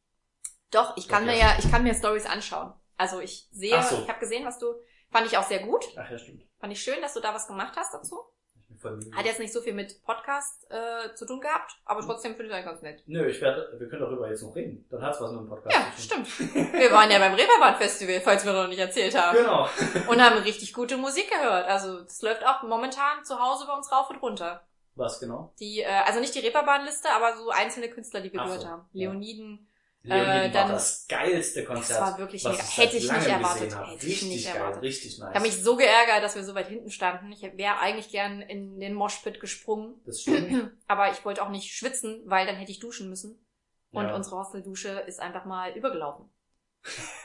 S2: Doch, ich kann
S1: Doch,
S2: mir
S1: ja.
S2: ja, ich kann mir Stories anschauen. Also ich sehe,
S1: so.
S2: ich habe gesehen, was du, fand ich auch sehr gut.
S1: Ach ja, stimmt.
S2: Fand ich schön, dass du da was gemacht hast dazu.
S1: Ich bin voll müde.
S2: Hat jetzt nicht so viel mit Podcast äh, zu tun gehabt, aber trotzdem finde ich das ganz nett.
S1: Nö, ich werde, wir können darüber jetzt noch reden. Dann hat's was mit dem Podcast
S2: Ja,
S1: zu tun.
S2: stimmt. Wir waren ja beim Reeperbahn Festival, falls wir noch nicht erzählt haben.
S1: Genau.
S2: Und haben richtig gute Musik gehört. Also das läuft auch momentan zu Hause bei uns rauf und runter.
S1: Was genau?
S2: Die, äh, also nicht die Reeperbahn-Liste, aber so einzelne Künstler, die wir
S1: Ach so,
S2: gehört haben.
S1: ja.
S2: Leoniden.
S1: Leoniden
S2: dann-
S1: war das geilste Konzert.
S2: Das war wirklich mega.
S1: ich
S2: Hätte ich nicht erwartet. Hätte ich
S1: Richtig
S2: nicht
S1: geil,
S2: erwartet.
S1: richtig nice.
S2: Ich habe mich so geärgert, dass wir so weit hinten standen. Ich wäre eigentlich gern in den Moshpit gesprungen.
S1: das stimmt.
S2: Aber ich wollte auch nicht schwitzen, weil dann hätte ich duschen müssen. Und
S1: Ja.
S2: unsere Hosteldusche ist einfach mal übergelaufen.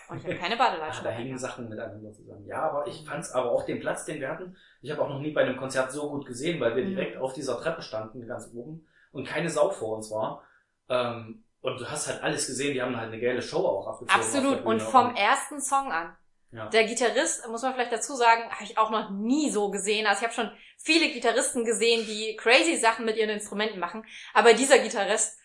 S2: Und ich habe keine Badelatschen.
S1: da hängen. Sachen miteinander zusammen. Ja, aber ich fand's aber auch den Platz, den wir hatten. Ich habe auch noch nie bei einem Konzert so gut gesehen, weil wir
S2: Mhm.
S1: direkt auf dieser Treppe standen, ganz oben, und keine Sau vor uns war. Ähm, und du hast halt alles gesehen, die haben halt eine geile Show auch abgezogen.
S2: Absolut. Und vom ersten Song an.
S1: Ja.
S2: Der Gitarrist, muss man vielleicht dazu sagen, habe ich auch noch nie so gesehen. Also ich habe schon viele Gitarristen gesehen, die crazy Sachen mit ihren Instrumenten machen. Aber dieser Gitarrist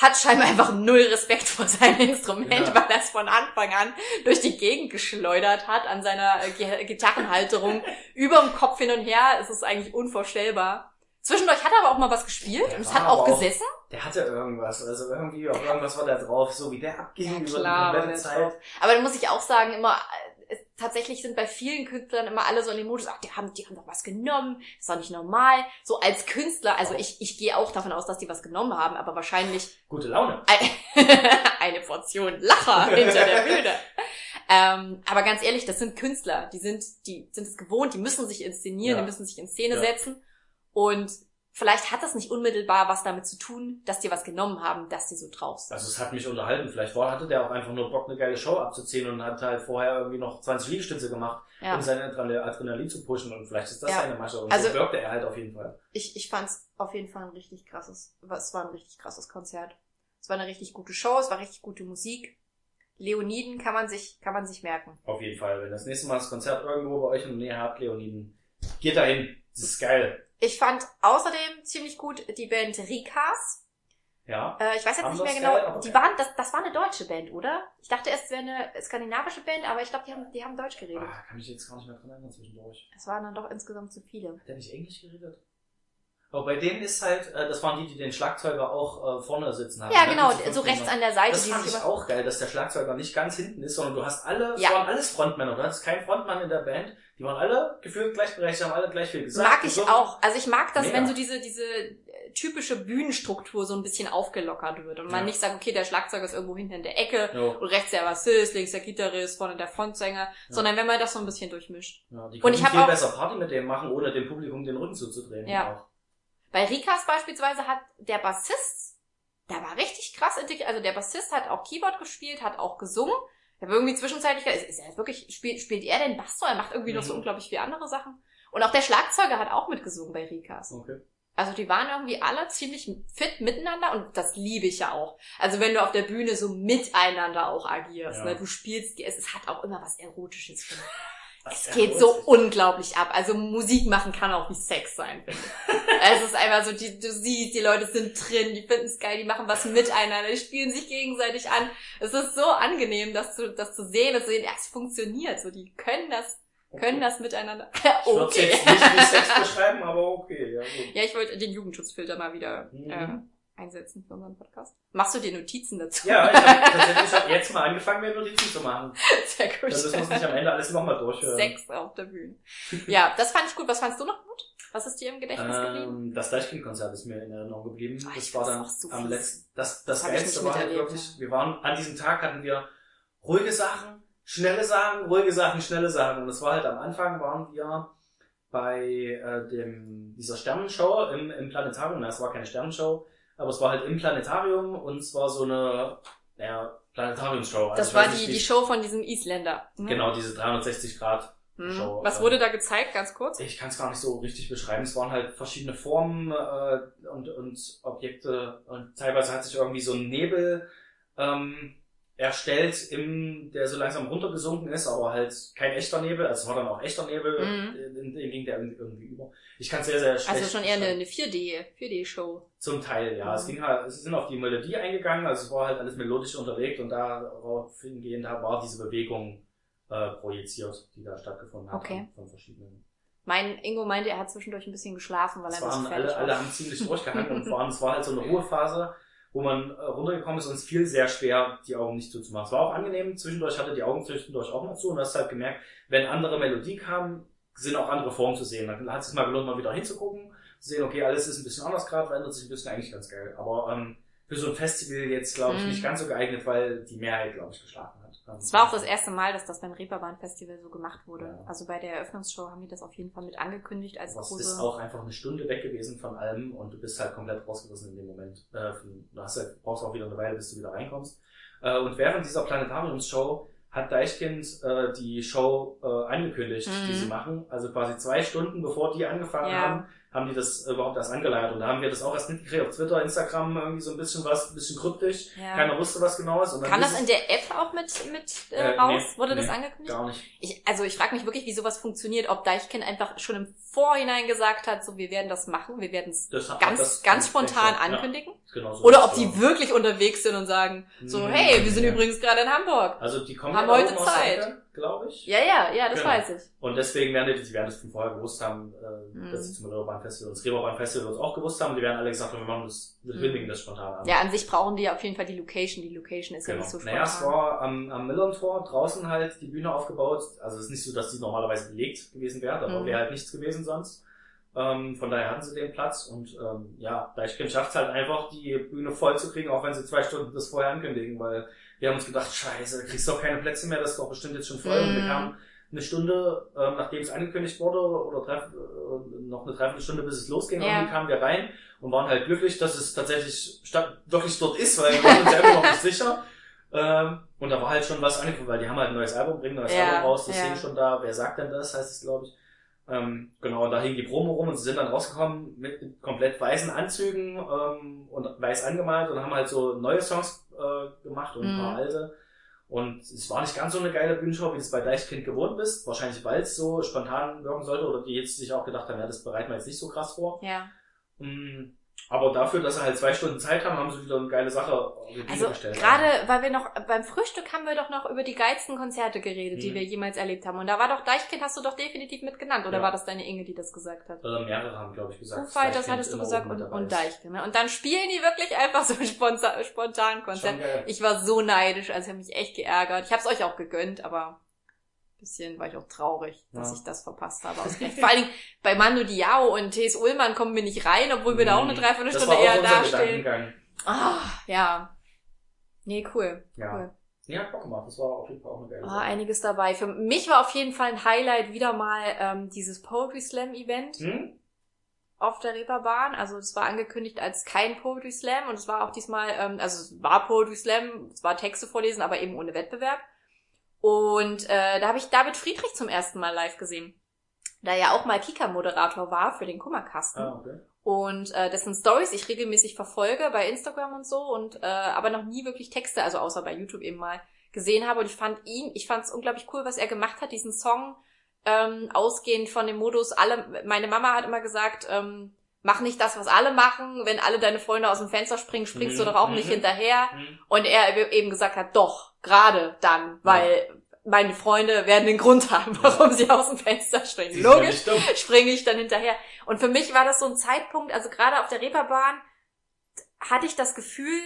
S2: hat scheinbar einfach null Respekt vor seinem Instrument,
S1: Ja.
S2: weil er es von Anfang an durch die Gegend geschleudert hat an seiner äh, Gi- Gitarrenhalterung überm Kopf hin und her. Es ist eigentlich unvorstellbar. Zwischendurch hat er aber auch mal was gespielt
S1: Der
S2: und es hat auch
S1: auch-
S2: gesessen.
S1: Der hatte irgendwas, also irgendwie auf irgendwas war der drauf, so wie der abging
S2: Ja,
S1: über
S2: klar,
S1: die
S2: war
S1: komplette Zeit.
S2: drauf. Aber da muss ich auch sagen, immer, tatsächlich sind bei vielen Künstlern immer alle so in dem Modus, ach, die haben, die haben doch was genommen, das ist doch nicht normal. So als Künstler, also ich, ich gehe auch davon aus, dass die was genommen haben, aber wahrscheinlich
S1: Gute Laune.
S2: ein- eine Portion Lacher hinter der Bühne. Ähm, aber ganz ehrlich, das sind Künstler, die sind, die sind es gewohnt, die müssen sich inszenieren,
S1: Ja.
S2: die müssen sich in Szene
S1: Ja.
S2: setzen und vielleicht hat das nicht unmittelbar was damit zu tun, dass die was genommen haben, dass die so drauf sind.
S1: Also es hat mich unterhalten. Vielleicht war, hatte der auch einfach nur Bock, eine geile Show abzuziehen und hat halt vorher irgendwie noch 20 Liegestütze gemacht,
S2: Ja.
S1: um sein Adrenal- Adrenalin zu pushen und vielleicht ist das
S2: Ja.
S1: seine Masche und
S2: Also-
S1: so wirkte er halt auf jeden Fall.
S2: Ich, ich fand's auf jeden Fall ein richtig krasses, es war ein richtig krasses Konzert. Es war eine richtig gute Show, es war richtig gute Musik. Leoniden kann man sich, kann man sich merken.
S1: Auf jeden Fall. Wenn das nächste Mal das Konzert irgendwo bei euch in der Nähe habt, Leoniden, geht dahin. Das ist geil.
S2: Ich fand außerdem ziemlich gut die Band Rikas.
S1: Ja.
S2: Äh, ich weiß jetzt nicht mehr genau.
S1: geil,
S2: die waren, das, das war eine deutsche Band, oder? Ich dachte erst, es wäre eine skandinavische Band, aber ich glaube, die haben, die haben Deutsch geredet.
S1: Ah, kann mich jetzt gar nicht mehr dran erinnern zwischendurch.
S2: Es waren dann doch insgesamt zu viele.
S1: Hat der nicht Englisch geredet? Aber bei denen ist halt, äh, das waren die, die den Schlagzeuger auch äh, vorne sitzen haben.
S2: Ja,
S1: ne?
S2: genau, so rechts an der Seite,
S1: Das fand ich auch geil, dass der Schlagzeuger nicht ganz hinten ist, sondern du hast alle,
S2: Ja.
S1: es waren alles Frontmänner. Du hattest keinen Frontmann in der Band. Die waren alle gefühlt gleichberechtigt, haben alle gleich viel gesagt.
S2: Mag ich
S1: gesungen.
S2: auch. Also ich mag das,
S1: Mega.
S2: wenn so diese, diese äh, typische Bühnenstruktur so ein bisschen aufgelockert wird und man
S1: Ja.
S2: nicht sagt, okay, der Schlagzeuger ist irgendwo hinten in der Ecke
S1: Jo,
S2: und rechts der Bassist, links der Gitarrist, vorne der Frontsänger, sondern wenn man das so ein bisschen durchmischt.
S1: ja, die
S2: Und
S1: konnten
S2: ich
S1: viel
S2: auch-
S1: besser Party mit dem machen, ohne dem Publikum den Rücken zuzudrehen.
S2: Ja.
S1: Auch.
S2: Bei Rikas beispielsweise hat der Bassist, der war richtig krass integriert, also der Bassist hat auch Keyboard gespielt, hat auch gesungen. Der war irgendwie zwischenzeitlich, ist, ist er wirklich, spielt, spielt er den Bass so? Er macht irgendwie noch so
S1: Mhm.
S2: unglaublich viele andere Sachen. Und auch der Schlagzeuger hat auch mitgesungen bei Rikas.
S1: Okay.
S2: Also die waren irgendwie alle ziemlich fit miteinander und das liebe ich ja auch. Also wenn du auf der Bühne so miteinander auch agierst,
S1: Ja.
S2: ne? du spielst, es, es hat auch immer was Erotisches. Es geht so
S1: witzig.
S2: unglaublich ab. Also Musik machen kann auch wie Sex sein, ich. es ist einfach so, die, du siehst, die Leute sind drin, die finden es geil, die machen was miteinander, die spielen sich gegenseitig an. Es ist so angenehm, das zu, das zu sehen, das zu sehen, ja, es funktioniert. So, die können das, können das miteinander.
S1: Ich würde
S2: okay.
S1: jetzt nicht wie Sex beschreiben, aber okay, ja gut.
S2: Ja, ich wollte den Jugendschutzfilter mal wieder
S1: Mhm.
S2: äh, einsetzen für unseren Podcast. Machst du dir Notizen dazu?
S1: Ja, ich habe tatsächlich hab jetzt mal angefangen, mir Notizen zu machen.
S2: Sehr gut.
S1: Müssen wir es nicht am Ende alles nochmal durchhören.
S2: Sex auf der Bühne. Ja, das fand ich gut. Was fandst du noch gut? Was ist dir im Gedächtnis geblieben?
S1: Ähm, das Deichkind-Konzert ist mir in Erinnerung geblieben.
S2: Ich
S1: das war dann
S2: so
S1: am letzten, das, das,
S2: Das ich
S1: Geilste war halt wirklich, wir waren, an diesem Tag hatten wir ruhige Sachen, schnelle Sachen, ruhige Sachen, schnelle Sachen. Und es war halt am Anfang waren wir bei äh, dem, dieser Sternenshow im, im Planetarium. Na, es war keine Sternenshow, aber es war halt im Planetarium und es war so eine, naja, Planetariumshow. Also
S2: Das war die, die Show von diesem Isländer. ne?
S1: Genau, diese 360 Grad. Show,
S2: Was wurde da gezeigt, ganz kurz?
S1: ich kann es gar nicht so richtig beschreiben. Es waren halt verschiedene Formen äh, und, und Objekte und teilweise hat sich irgendwie so ein Nebel ähm, erstellt, im, der so langsam runtergesunken ist, aber halt kein echter Nebel. Also es war dann auch echter Nebel,
S2: Mhm.
S1: in, in, ging der irgendwie über. Ich kann es sehr, sehr schlecht
S2: Also schon eher eine, eine 4D, 4D-Show.
S1: Zum Teil, ja. Es
S2: Mhm.
S1: ging halt, es sind auf die Melodie eingegangen, also es war halt alles melodisch unterlegt und darauf hingehend war diese Bewegung äh, projiziert, die da stattgefunden hat
S2: Okay.
S1: von verschiedenen
S2: Mein Ingo meinte, er hat zwischendurch ein bisschen geschlafen, weil er
S1: Es
S2: ein bisschen
S1: waren alle, alle
S2: war.
S1: haben ziemlich durchgehangen und waren, es war halt so eine Ruhephase, wo man äh, runtergekommen ist und es fiel sehr schwer, die Augen nicht zuzumachen. Es war auch angenehm, zwischendurch hatte die Augen zwischendurch auch mal zu und du hast halt gemerkt, wenn andere Melodie kam, sind auch andere Formen zu sehen. Dann hat es sich mal gelohnt, mal wieder hinzugucken, zu sehen, okay, alles ist ein bisschen anders gerade, verändert sich ein bisschen, eigentlich ganz geil. Aber ähm, für so ein Festival jetzt, glaube ich,
S2: Mhm.
S1: nicht ganz so geeignet, weil die Mehrheit, glaube ich, geschlafen hat.
S2: Es war auch das erste Mal, dass das beim Reeperbahn Festival so gemacht wurde.
S1: Ja.
S2: Also bei der Eröffnungsshow haben die das auf jeden Fall mit angekündigt als große...
S1: ist auch einfach eine Stunde weg gewesen von allem und du bist halt komplett rausgerissen in dem Moment. Äh, du hast halt, brauchst auch wieder eine Weile, bis du wieder reinkommst. Äh, und während dieser Planetariumsshow hat Deichkind äh, die Show angekündigt,
S2: Mhm.
S1: die sie machen. Also quasi zwei Stunden bevor die angefangen
S2: Ja.
S1: haben, haben die das überhaupt erst angeleiert. Und da haben wir das auch erst mitgekriegt auf Twitter, Instagram, irgendwie so ein bisschen was, ein bisschen kryptisch.
S2: Ja.
S1: Keiner wusste, was genau ist. Und dann
S2: Kann
S1: hieß
S2: das in der App auch mit, mit äh,
S1: Äh,
S2: raus?
S1: nee,
S2: Wurde das
S1: nee,
S2: angekündigt?
S1: Gar nicht.
S2: Ich, also ich frage mich wirklich, wie sowas funktioniert, ob Deichkind einfach schon im Vorhinein gesagt hat, so wir werden das machen, wir werden es ganz, ganz spontan
S1: ja,
S2: ankündigen.
S1: Genau so
S2: Oder ob die
S1: ja.
S2: wirklich unterwegs sind und sagen, so,
S1: Mhm.
S2: hey, wir sind
S1: Ja.
S2: übrigens gerade in Hamburg.
S1: Also die kommen
S2: Haben
S1: ja
S2: heute Zeit.
S1: Glaube ich.
S2: Ja, ja, ja, das
S1: Genau.
S2: weiß ich.
S1: Und deswegen werden die, die werden das von vorher gewusst haben, äh,
S2: Mhm.
S1: dass sie zum Reeperbahn Festival und das Reeperbahn Festival uns auch gewusst haben. Die werden alle gesagt, haben, wir machen das, wir
S2: Mhm.
S1: kündigen das spontan an.
S2: Ja, an sich brauchen die ja auf jeden Fall die Location. Die Location ist ja
S1: genau.
S2: nicht so
S1: naja, es
S2: spontan.
S1: war am, am Millern-Tor draußen halt die Bühne aufgebaut. Also es ist nicht so, dass die normalerweise belegt gewesen wäre, aber
S2: Mhm.
S1: wäre halt nichts gewesen sonst. Ähm, von daher hatten sie den Platz und ähm, ja, Deichkind schafft halt einfach, die Bühne voll zu kriegen, auch wenn sie zwei Stunden das vorher ankündigen, weil wir haben uns gedacht, scheiße, du kriegst doch keine Plätze mehr, das ist doch bestimmt jetzt schon voll. Und wir
S2: Mhm.
S1: kamen eine Stunde, ähm, nachdem es angekündigt wurde, oder treff, äh, noch eine Dreiviertelstunde, bis es losging,
S2: Ja.
S1: irgendwie kamen wir rein und waren halt glücklich, dass es tatsächlich statt, wirklich dort ist, weil wir waren uns immer noch nicht sicher. Ähm, und da war halt schon was angekündigt, weil die haben halt ein neues Album, bringen ein neues
S2: Ja,
S1: Album raus, das
S2: ja.
S1: schon da. Wer sagt denn das, heißt es, glaube ich. Ähm, genau, und da hing die Promo rum und sie sind dann rausgekommen mit komplett weißen Anzügen ähm, und weiß angemalt und haben halt so neue Songs äh, gemacht und ein
S2: Mhm.
S1: paar alte. Und es war nicht ganz so eine geile Bühnenshow, wie du es bei Deichkind gewohnt bist. Wahrscheinlich, weil es so spontan wirken sollte oder die jetzt sich auch gedacht haben, ja, das bereiten wir jetzt nicht so krass vor.
S2: Ja.
S1: Mm, Aber dafür, dass sie halt zwei Stunden Zeit haben, haben sie wieder eine geile Sache die
S2: Also
S1: gestellt.
S2: gerade, weil wir noch beim Frühstück haben wir doch noch über die geilsten Konzerte geredet, die
S1: Mhm.
S2: wir jemals erlebt haben. Und da war doch Deichkind, hast du doch definitiv mit genannt. Oder
S1: Ja.
S2: war das deine Inge, die das gesagt hat?
S1: Oder mehrere haben, glaube ich, gesagt.
S2: Fighters
S1: Deichkind
S2: hattest du gesagt und, und. Deichkind. Ne? Und dann spielen die wirklich einfach so spontan, spontan Konzert. Ich war so neidisch, also ich habe mich echt geärgert. Ich habe es euch auch gegönnt, aber bisschen war ich auch traurig, dass
S1: Ja.
S2: ich das verpasst habe. Vor allen Dingen bei Mando Diao und T.S. Ullmann kommen wir nicht rein, obwohl wir da auch eine
S1: Mhm.
S2: Dreiviertelstunde
S1: das war
S2: eher dastehen. Ah, ja. Nee, cool.
S1: Ja.
S2: cool.
S1: Ja, Bock gemacht. Das war auf jeden Fall auch eine geile
S2: Ah,
S1: Sache.
S2: einiges dabei. Für mich war auf jeden Fall ein Highlight wieder mal ähm, dieses Poetry Slam Event
S1: Hm?
S2: auf der Reeperbahn. Also es war angekündigt als kein Poetry Slam und es war auch diesmal, ähm, also es war Poetry Slam, es war Texte vorlesen, aber eben ohne Wettbewerb. Und äh, da habe ich David Friedrich zum ersten Mal live gesehen. Da er ja auch mal Kika-Moderator war für den Kummerkasten.
S1: Ah, okay.
S2: Und äh, dessen Stories ich regelmäßig verfolge bei Instagram und so und äh, aber noch nie wirklich Texte, also außer bei YouTube eben mal gesehen habe. Und ich fand ihn, ich fand es unglaublich cool, was er gemacht hat, diesen Song ähm, ausgehend von dem Modus. Alle, meine Mama hat immer gesagt, ähm, mach nicht das, was alle machen. Wenn alle deine Freunde aus dem Fenster springen, springst du
S1: Mhm,
S2: doch auch nicht
S1: mhm.
S2: hinterher.
S1: Hm.
S2: Und er eben gesagt hat, doch, gerade dann, weil meine Freunde werden den Grund haben, warum sie aus dem Fenster springen. Logisch springe ich dann hinterher. Und für mich war das so ein Zeitpunkt, also gerade auf der Reeperbahn hatte ich das Gefühl,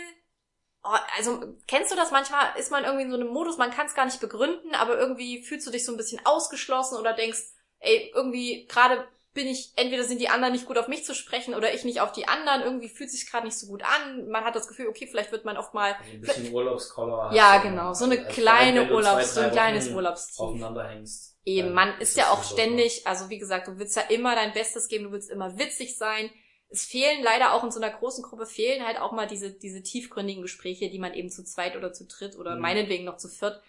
S2: oh, also kennst du das manchmal, ist man irgendwie in so einem Modus, man kann es gar nicht begründen, aber irgendwie fühlst du dich so ein bisschen ausgeschlossen oder denkst, ey, irgendwie gerade bin ich, entweder sind die anderen nicht gut auf mich zu sprechen oder ich nicht auf die anderen, irgendwie fühlt sich gerade nicht so gut an. Man hat das Gefühl, okay, vielleicht wird man oft mal,
S1: Also ein bisschen Urlaubskoller.
S2: ja genau, so eine
S1: Also
S2: kleine
S1: wenn du
S2: Urlaubs, so ein kleines Urlaubstief.
S1: Aufeinander hängst.
S2: Eben, man ist ja
S1: das
S2: auch
S1: so.
S2: ständig, also wie gesagt, du willst ja immer dein Bestes geben, du willst immer witzig sein. Es fehlen leider auch in so einer großen Gruppe, fehlen halt auch mal diese, diese tiefgründigen Gespräche, die man eben zu zweit oder zu dritt oder
S1: Mhm.
S2: meinetwegen noch zu viert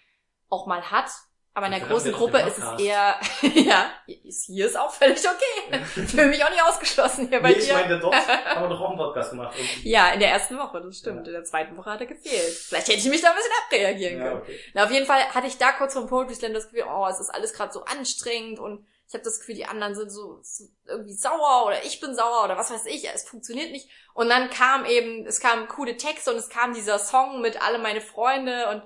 S2: auch mal hat. Aber in der großen Gruppe ist es eher, ja, hier ist auch völlig okay. Fühle mich auch nicht ausgeschlossen hier bei
S1: Nee, ich
S2: dir.
S1: meine, dort haben wir doch auch einen Podcast gemacht. Und-
S2: Ja, in der ersten Woche, das stimmt.
S1: Ja.
S2: In der zweiten Woche hat er gefehlt. Vielleicht hätte ich mich da ein bisschen abreagieren
S1: Ja,
S2: können.
S1: okay.
S2: Na, auf jeden Fall hatte ich da kurz vom Poetry Slam das Gefühl, oh, es ist alles gerade so anstrengend und ich habe das Gefühl, die anderen sind so, so irgendwie sauer oder ich bin sauer oder was weiß ich, es funktioniert nicht. Und dann kam eben, es kamen coole Texte und es kam dieser Song mit alle meine Freunde und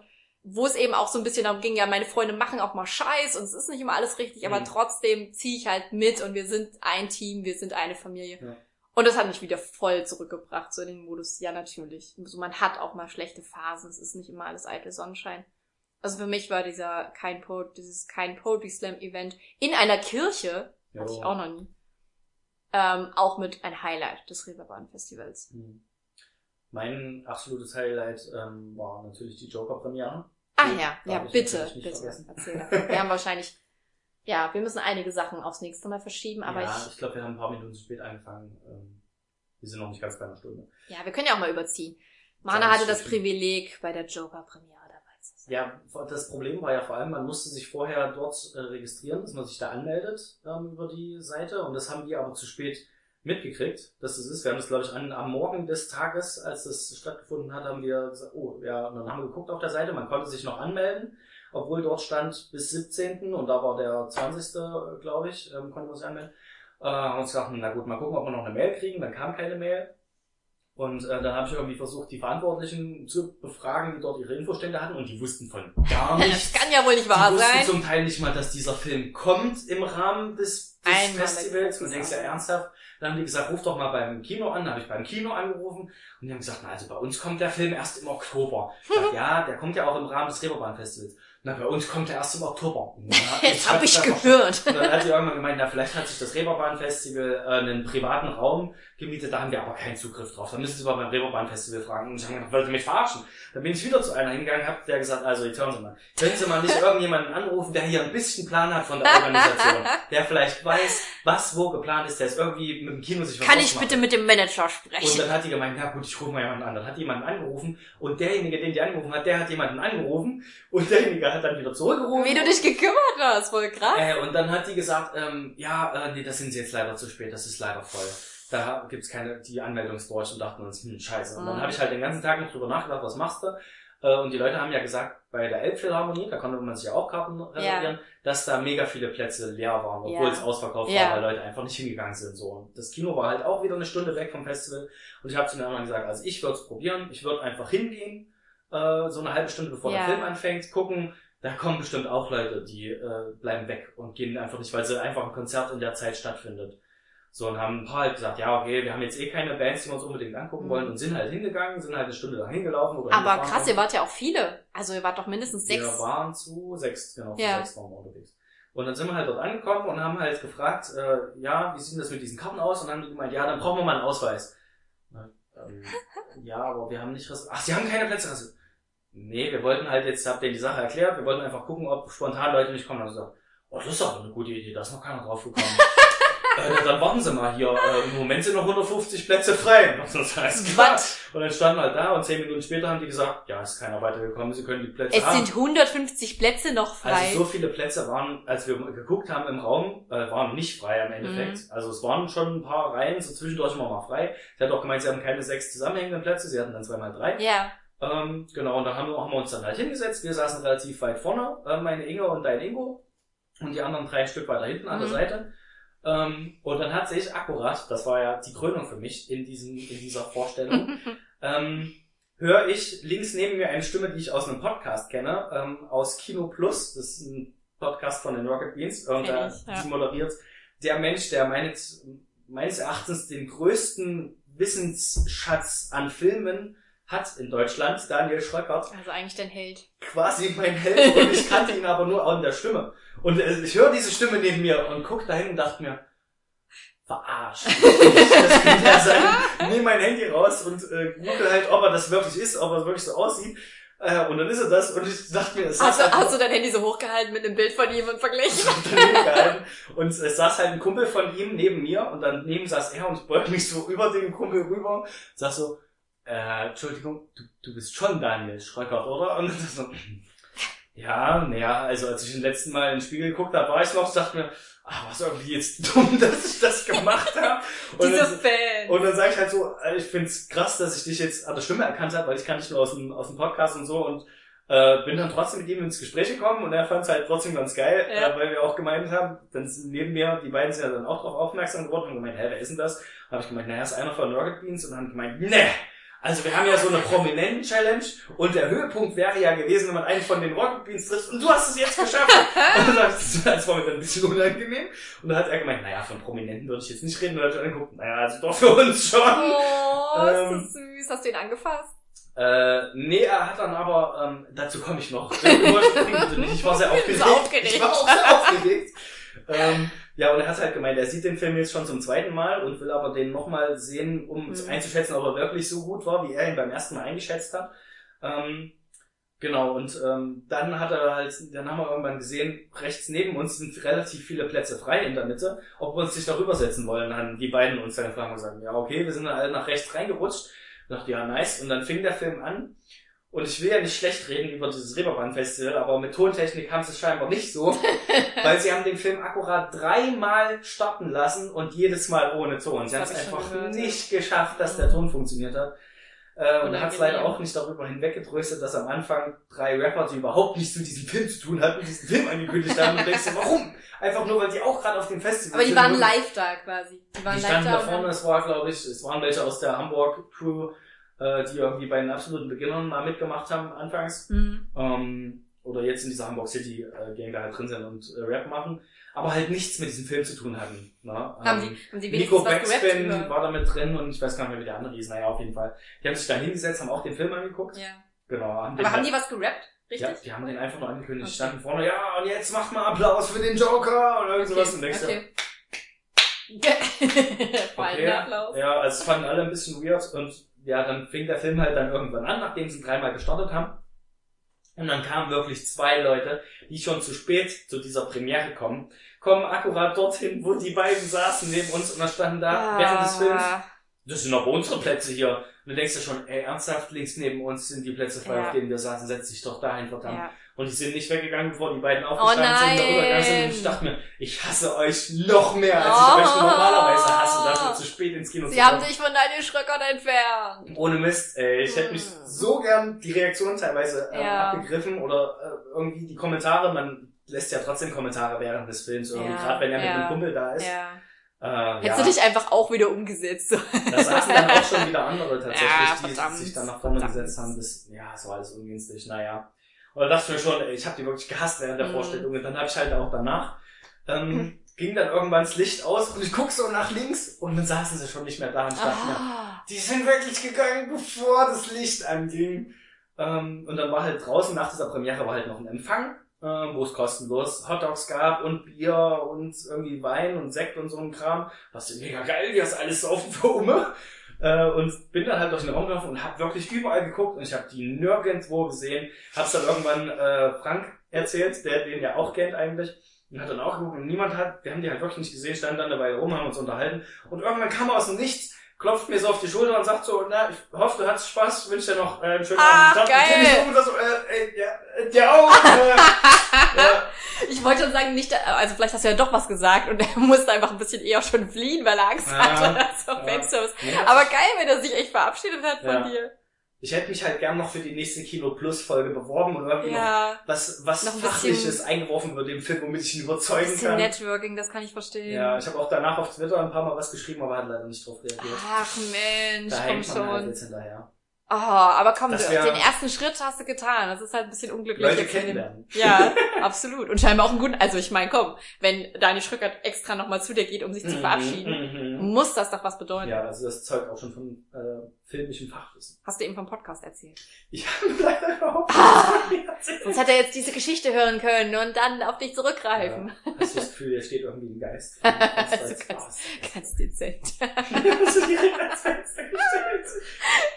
S2: wo es eben auch so ein bisschen darum ging, ja, meine Freunde machen auch mal Scheiß und es ist nicht immer alles richtig, aber
S1: Mhm.
S2: trotzdem ziehe ich halt mit und wir sind ein Team, wir sind eine Familie.
S1: Ja.
S2: Und das hat mich wieder voll zurückgebracht, so in den Modus, ja, natürlich. So, man hat auch mal schlechte Phasen, es ist nicht immer alles eitel Sonnenschein. Also für mich war dieser kein po dieses kein Poetry Slam Event in einer Kirche, hatte ich
S1: Jo.
S2: auch noch nie, ähm, auch mit ein Highlight des Reeperbahn Festivals.
S1: Hm. Mein absolutes Highlight ähm, war natürlich die Joker-Premiere.
S2: Ah ja, ja, bitte, bitte, erzähl davon. Wir haben wahrscheinlich, ja, wir müssen einige Sachen aufs nächste Mal verschieben, aber
S1: ja,
S2: ich,
S1: ich glaube, wir haben ein paar Minuten zu spät angefangen. Ähm, wir sind noch nicht ganz bei einer Stunde.
S2: ja, wir können ja auch mal überziehen. Mana hatte
S1: das.
S2: Privileg, bei der Joker-Premiere dabei zu sein.
S1: Ja, das Problem war ja vor allem, man musste sich vorher dort äh, registrieren, dass man sich da anmeldet ähm, über die Seite. Und das haben wir aber zu spät mitgekriegt, dass das ist. Wir haben das, glaube ich, an, am Morgen des Tages, als das stattgefunden hat, haben wir gesagt, oh, ja, und dann haben wir geguckt auf der Seite, man konnte sich noch anmelden, obwohl dort stand bis 17. und da war der 20. äh, glaube ich, ähm, konnte man sich anmelden. Äh, haben uns gedacht, na gut, mal gucken, ob wir noch eine Mail kriegen. Dann kam keine Mail. Und äh, dann habe ich irgendwie versucht, die Verantwortlichen zu befragen, die dort ihre Infostände hatten und die wussten von gar
S2: Das
S1: nichts.
S2: kann ja wohl nicht wahr
S1: die wussten
S2: sein.
S1: zum Teil nicht mal, dass dieser Film kommt im Rahmen des, des
S2: Einmal
S1: Festivals. Und denkst ja ernsthaft. Dann haben die gesagt, ruf doch mal beim Kino an. Dann habe ich beim Kino angerufen und die haben gesagt, na also bei uns kommt der Film erst im Oktober. Sag, ja, der kommt ja auch im Rahmen des Reeperbahn Festivals. Na, bei uns kommt er erst im Oktober. Na,
S2: Jetzt hab ich gehört.
S1: Und dann hat sie irgendwann gemeint, na, vielleicht hat sich das Reeperbahn-Festival äh, einen privaten Raum gemietet, da haben wir aber keinen Zugriff drauf. Da müssen Sie mal beim Reeperbahn-Festival fragen. Und ich habe gedacht, wollt ihr mich verarschen? Dann bin ich wieder zu einer hingegangen, hab der gesagt, also jetzt hören Sie mal, können Sie mal nicht irgendjemanden anrufen, der hier ein bisschen Plan hat von der Organisation, der vielleicht weiß, was wo geplant ist, der ist irgendwie mit dem Kino sich was
S2: Kann ich bitte mit dem Manager
S1: Und
S2: sprechen?
S1: dann hat die gemeint, na gut, ich rufe mal jemanden an. Dann hat jemanden angerufen und derjenige, den die angerufen hat, der hat jemanden angerufen und derjenige hat dann wieder zurückgerufen.
S2: Wie du dich gekümmert hast, voll krass.
S1: Äh, und dann hat die gesagt, ähm, ja, äh, nee, das sind sie jetzt leider zu spät, das ist leider voll. Da gibt's keine, die Anmeldung ist durch und dachten uns, hm, scheiße. Und dann
S2: Mhm.
S1: habe ich halt den ganzen Tag noch drüber nachgedacht, was machst du? Äh, und die Leute haben ja gesagt, bei der Elbphilharmonie, da konnte man sich ja auch Karten reservieren, dass da mega viele Plätze leer waren, obwohl
S2: Ja.
S1: es ausverkauft
S2: Ja.
S1: war, weil Leute einfach nicht hingegangen sind. So. Und das Kino war halt auch wieder eine Stunde weg vom Festival. Und ich habe zu den anderen gesagt, also ich würde es probieren, ich würde einfach hingehen, äh, so eine halbe Stunde bevor
S2: Ja.
S1: der Film anfängt, gucken, da kommen bestimmt auch Leute, die äh, bleiben weg und gehen einfach nicht, weil sie einfach ein Konzert in der Zeit stattfindet. So, und haben ein paar halt gesagt, ja, okay, wir haben jetzt eh keine Bands, die wir uns unbedingt angucken
S2: Mhm.
S1: wollen und sind halt hingegangen, sind halt eine Stunde da hingelaufen. Oder
S2: Aber krass, ihr wart ja auch viele. Also ihr wart doch mindestens sechs.
S1: Wir waren zu sechs, genau, zu
S2: Ja.
S1: sechs waren wir unterwegs. Und dann sind wir halt dort angekommen und haben halt gefragt, äh, ja, wie sieht das mit diesen Karten aus? Und dann haben die gemeint, ja, dann brauchen wir mal einen Ausweis. Na, ähm, ja, aber wir haben nicht Ach, sie haben keine Plätze reserviert. Nee, wir wollten halt jetzt, habt ihr die Sache erklärt, wir wollten einfach gucken, ob spontan Leute nicht kommen. Und gesagt, oh, das ist aber eine gute Idee, da ist noch keiner drauf gekommen. äh, dann warten Sie mal hier, äh, im Moment sind noch 150 Plätze frei. Und das heißt.
S2: Was?
S1: Und dann standen wir halt da und zehn Minuten später haben die gesagt, ja, ist keiner weitergekommen, Sie können die Plätze
S2: Es
S1: haben.
S2: sind 150 Plätze noch frei.
S1: Also so viele Plätze waren, als wir geguckt haben im Raum, äh, waren nicht frei im Endeffekt.
S2: Mhm.
S1: Also es waren schon ein paar Reihen, so zwischendurch immer mal frei. Sie hat auch gemeint, sie haben keine sechs zusammenhängenden Plätze, sie hatten dann zweimal drei.
S2: ja.
S1: Ähm, genau, und da haben wir, haben wir uns dann halt hingesetzt. Wir saßen relativ weit vorne, äh, meine Inge und dein Ingo. Und die anderen drei ein Stück weiter hinten an der
S2: Mhm.
S1: Seite. Ähm, und dann hat sich akkurat, das war ja die Krönung für mich in, diesem, in dieser Vorstellung, ähm, höre ich links neben mir eine Stimme, die ich aus einem Podcast kenne, ähm, aus Kino Plus. Das ist ein Podcast von den Rocket Beans. Und da
S2: ja.
S1: moderiert der Mensch, der meines, meines Erachtens den größten Wissensschatz an Filmen hat in Deutschland, Daniel Schröckert,
S2: Also eigentlich dein Held.
S1: quasi mein Held und ich kannte ihn aber nur an der Stimme. Und äh, ich höre diese Stimme neben mir und guck dahin und dachte mir, verarscht. Das könnte ja sein. Nehme mein Handy raus und äh, google halt, ob er das wirklich ist, ob er wirklich so aussieht. Äh, und dann ist er das und ich dachte mir, es
S2: Hast
S1: saß
S2: du,
S1: halt
S2: hast du dein Handy so hochgehalten mit einem Bild von ihm und verglichen?
S1: Und es saß halt ein Kumpel von ihm neben mir und daneben saß er und ich beug mich so über den Kumpel rüber, sag so, äh, Entschuldigung, du, du bist schon Daniel Schröckert, oder? Und das so, ja, naja, also als ich den letzten Mal in den Spiegel geguckt habe, war ich noch, dachte mir, ah, was irgendwie jetzt dumm, dass ich das gemacht habe. Und
S2: Diese
S1: dann,
S2: Fans.
S1: und dann sage ich halt so, äh, ich find's krass, dass ich dich jetzt an der Stimme erkannt habe, weil ich kannte dich nur aus dem, aus dem Podcast und so und äh, bin dann trotzdem mit ihm ins Gespräch gekommen und er fand's halt trotzdem ganz geil,
S2: Ja.
S1: äh, weil wir auch gemeint haben, dann sind neben mir, die beiden sind ja dann auch darauf aufmerksam geworden und gemeint, hä, wer ist denn das? Habe ich gemeint, naja, ist einer von Rocket Beans und dann haben gemeint, ne, also wir haben ja so eine prominenten Challenge und der Höhepunkt wäre ja gewesen, wenn man einen von den Rocket Beans trifft und du hast es jetzt geschafft. und dann dachte ich, das war mir dann ein bisschen unangenehm. Und dann hat er gemeint, naja, von Prominenten würde ich jetzt nicht reden. Und dann hat er angeguckt, naja, also doch für uns schon.
S2: Oh, ist
S1: Ähm,
S2: das süß. Hast du ihn angefasst?
S1: Äh, nee, er hat dann aber, ähm, dazu komme ich noch. Nicht. Ich war sehr aufgeregt. Ich war auch sehr aufgeregt. ähm, ja, und er hat halt gemeint, er sieht den Film jetzt schon zum zweiten Mal und will aber den nochmal sehen, um
S2: Mhm.
S1: einzuschätzen, ob er wirklich so gut war, wie er ihn beim ersten Mal eingeschätzt hat. Ähm, genau, und ähm, dann hat er halt, dann haben wir irgendwann gesehen, rechts neben uns sind relativ viele Plätze frei in der Mitte, ob wir uns nicht darüber setzen wollen, haben die beiden uns dann gefragt und gesagt, ja okay, wir sind dann alle nach rechts reingerutscht. Ich dachte, ja, nice. Und dann fing der Film an. Und ich will ja nicht schlecht reden über dieses Reeperbahn-Festival, aber mit Tontechnik haben sie es scheinbar nicht so, weil sie haben den Film akkurat dreimal starten lassen und jedes Mal ohne Ton. Sie haben es einfach nicht geschafft, dass der Ton funktioniert hat. Äh, und hat es leider auch nicht darüber hinweggetröstet, dass am Anfang drei Rapper, die überhaupt nichts mit diesem Film zu tun hatten, diesen Film angekündigt haben und denkst dir, warum? Einfach nur, weil die auch gerade auf dem Festival
S2: Aber die
S1: sind
S2: waren live da quasi. Die waren
S1: die
S2: live
S1: standen
S2: da.
S1: vorne, es war, glaube ich, es waren welche aus der Hamburg-Crew, äh, die irgendwie bei den absoluten Beginnern mal mitgemacht haben anfangs.
S2: Mhm.
S1: Ähm, oder jetzt in dieser Hamburg City äh, Gang da halt drin sind und äh, Rap machen. Aber halt nichts mit diesem Film zu tun hatten. Ne?
S2: Haben
S1: Ähm,
S2: die, haben die
S1: Nico Backspin war da mit drin und ich weiß gar nicht mehr, wie der andere hieß. Naja, auf jeden Fall. Die haben sich da hingesetzt, haben auch den Film angeguckt.
S2: Ja.
S1: Genau. Haben
S2: Aber haben
S1: halt-
S2: die was gerappt? Richtig?
S1: Ja, die haben den einfach nur angekündigt. Die
S2: Okay.
S1: standen vorne, ja, und jetzt macht mal Applaus für den Joker oder irgend sowas. Und denkst
S2: okay. Fallender
S1: Okay.
S2: Applaus.
S1: Ja, also es fanden alle ein bisschen weird und ja, dann fing der Film halt dann irgendwann an, nachdem sie dreimal gestartet haben. Und dann kamen wirklich zwei Leute, die schon zu spät zu dieser Premiere kommen, kommen akkurat dorthin, wo die beiden saßen neben uns und dann standen da während des Films,
S2: Ah,
S1: das sind aber unsere Plätze hier. Und du denkst ja schon, ey, ernsthaft, links neben uns sind die Plätze frei,
S2: Ja.
S1: auf denen wir saßen, setz dich doch dahin, verdammt.
S2: Ja.
S1: Und die sind nicht weggegangen, bevor die beiden aufgestanden
S2: Oh
S1: sind und rübergegangen sind. Und ich dachte mir, ich hasse euch noch mehr, als
S2: Oh.
S1: ich euch normalerweise hasse, dafür zu spät ins Kino
S2: Sie
S1: zu
S2: haben
S1: kommen.
S2: sich von deinen Schröckern entfernt.
S1: Ohne Mist, ey. Ich hätte mich
S2: Mm.
S1: so gern die Reaktion teilweise ähm,
S2: Ja.
S1: abgegriffen oder äh, irgendwie die Kommentare. Man lässt ja trotzdem Kommentare während des Films, irgendwie,
S2: Ja,
S1: gerade wenn er mit
S2: ja.
S1: einem Kumpel da ist.
S2: Ja.
S1: Äh,
S2: Hättest
S1: ja.
S2: du dich einfach auch wieder umgesetzt. So.
S1: Da saßen dann auch schon wieder andere tatsächlich,
S2: Ja,
S1: die sich dann nach vorne
S2: verdammt.
S1: gesetzt haben. Das, ja, es war alles ungünstig, naja. Und da dachte ich mir schon, ey, ich habe die wirklich gehasst während der
S2: Mhm.
S1: Vorstellung. Und dann habe ich halt auch danach, ähm, ging dann irgendwann das Licht aus und ich guck so nach links und dann saßen sie schon nicht mehr da und ich dachte mir, die sind wirklich gegangen, bevor das Licht anging. Ähm, und dann war halt draußen nach dieser Premiere war halt noch ein Empfang, ähm, wo es kostenlos Hotdogs gab und Bier und irgendwie Wein und Sekt und so ein Kram. Was ist mega geil, die hast alles saufen für Umme. Äh, und bin dann halt durch den Raum gelaufen und hab wirklich überall geguckt und ich habe die nirgendwo gesehen. Hab's dann irgendwann äh, Frank erzählt, der den ja auch kennt eigentlich. Und hat dann auch geguckt und niemand hat, wir haben die halt wirklich nicht gesehen, standen dann dabei rum, haben uns unterhalten. Und irgendwann kam aus dem Nichts, klopft mir so auf die Schulter und sagt so, na, ich hoffe, du hattest Spaß, wünsche dir noch äh, einen schönen
S2: Ach,
S1: Abend.
S2: geil.
S1: Ich sag so, äh, äh, ja, der auch. Äh, ja.
S2: Ich wollte schon sagen, nicht, also vielleicht hast du ja doch was gesagt und er musste einfach ein bisschen eher schon fliehen, weil er Angst
S1: Ja,
S2: hatte so
S1: ja.
S2: Aber geil, wenn er sich echt verabschiedet hat von dir.
S1: Ich hätte mich halt gern noch für die nächste Kino Plus Folge beworben und irgendwie noch
S2: Ja,
S1: was, was
S2: Noch ein
S1: Fachliches eingeworfen über den Film, womit ich ihn
S2: ein
S1: überzeugen
S2: bisschen
S1: kann.
S2: Networking, das kann ich verstehen.
S1: Ja, ich habe auch danach auf Twitter ein paar Mal was geschrieben, aber hat leider nicht drauf reagiert.
S2: Ach Mensch,
S1: da
S2: komm
S1: man halt
S2: schon.
S1: jetzt hinterher.
S2: Oh, aber komm, du, den ersten Schritt hast du getan. Das ist halt ein bisschen unglücklich.
S1: Leute kennenlernen.
S2: Ja, absolut. Und scheinbar auch ein guter, also ich meine, komm, wenn Dani Schröckert extra nochmal zu dir geht, um sich zu
S1: Mhm,
S2: verabschieden,
S1: mhm.
S2: muss das doch was bedeuten.
S1: Ja, also das zeugt auch schon von äh, filmischem Fachwissen.
S2: Hast du eben vom Podcast erzählt.
S1: Ich habe leider überhaupt
S2: Ah!
S1: nicht erzählt.
S2: Sonst hätte er jetzt diese Geschichte hören können und dann auf dich zurückgreifen.
S1: Hast du das Gefühl, hier steht irgendwie ein Geist?
S2: Also
S1: Das war
S2: ganz- Ganz dezent.
S1: Hast du direkt ans Fenster gestellt?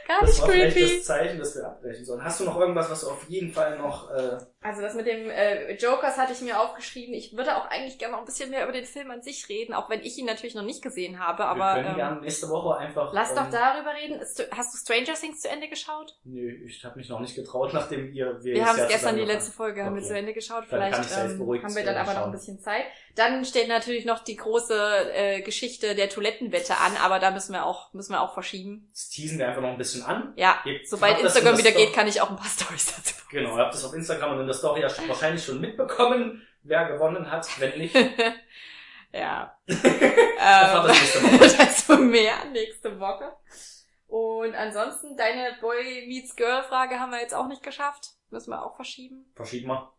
S2: Gar
S1: Das
S2: nicht
S1: war vielleicht
S2: creepy.
S1: das Zeichen, dass wir abbrechen sollen. Hast du noch irgendwas, was du auf jeden Fall noch... Äh,
S2: Also das mit dem äh, Jokers hatte ich mir aufgeschrieben. Ich würde auch eigentlich gerne noch ein bisschen mehr über den Film an sich reden, auch wenn ich ihn natürlich noch nicht gesehen habe. Aber
S1: wir können
S2: ähm,
S1: gerne nächste Woche einfach...
S2: lass doch
S1: ähm,
S2: darüber reden. Ist, hast du Stranger Things zu Ende geschaut?
S1: Nö, ich habe mich noch nicht getraut, nachdem ihr...
S2: Wir haben
S1: ja
S2: es gestern die letzte Folge haben wir
S1: Okay.
S2: zu Ende geschaut. Vielleicht ähm, haben wir dann aber noch ein bisschen Zeit. Dann steht natürlich noch die große äh, Geschichte der Toilettenwette an, aber da müssen wir auch müssen wir auch verschieben.
S1: Das teasen wir einfach noch ein bisschen an.
S2: Ja,
S1: Ihr
S2: sobald Instagram
S1: in
S2: wieder
S1: der
S2: geht, kann ich auch ein paar Stories dazu.
S1: Genau, ihr habt das auf Instagram und der Story ja wahrscheinlich schon mitbekommen, wer gewonnen hat. Wenn nicht,
S2: ja.
S1: erfahrt
S2: ähm,
S1: das nächste Woche.
S2: dazu mehr nächste Woche. Und ansonsten, deine Boy meets Girl Frage haben wir jetzt auch nicht geschafft. Müssen wir auch verschieben.
S1: Verschieben wir.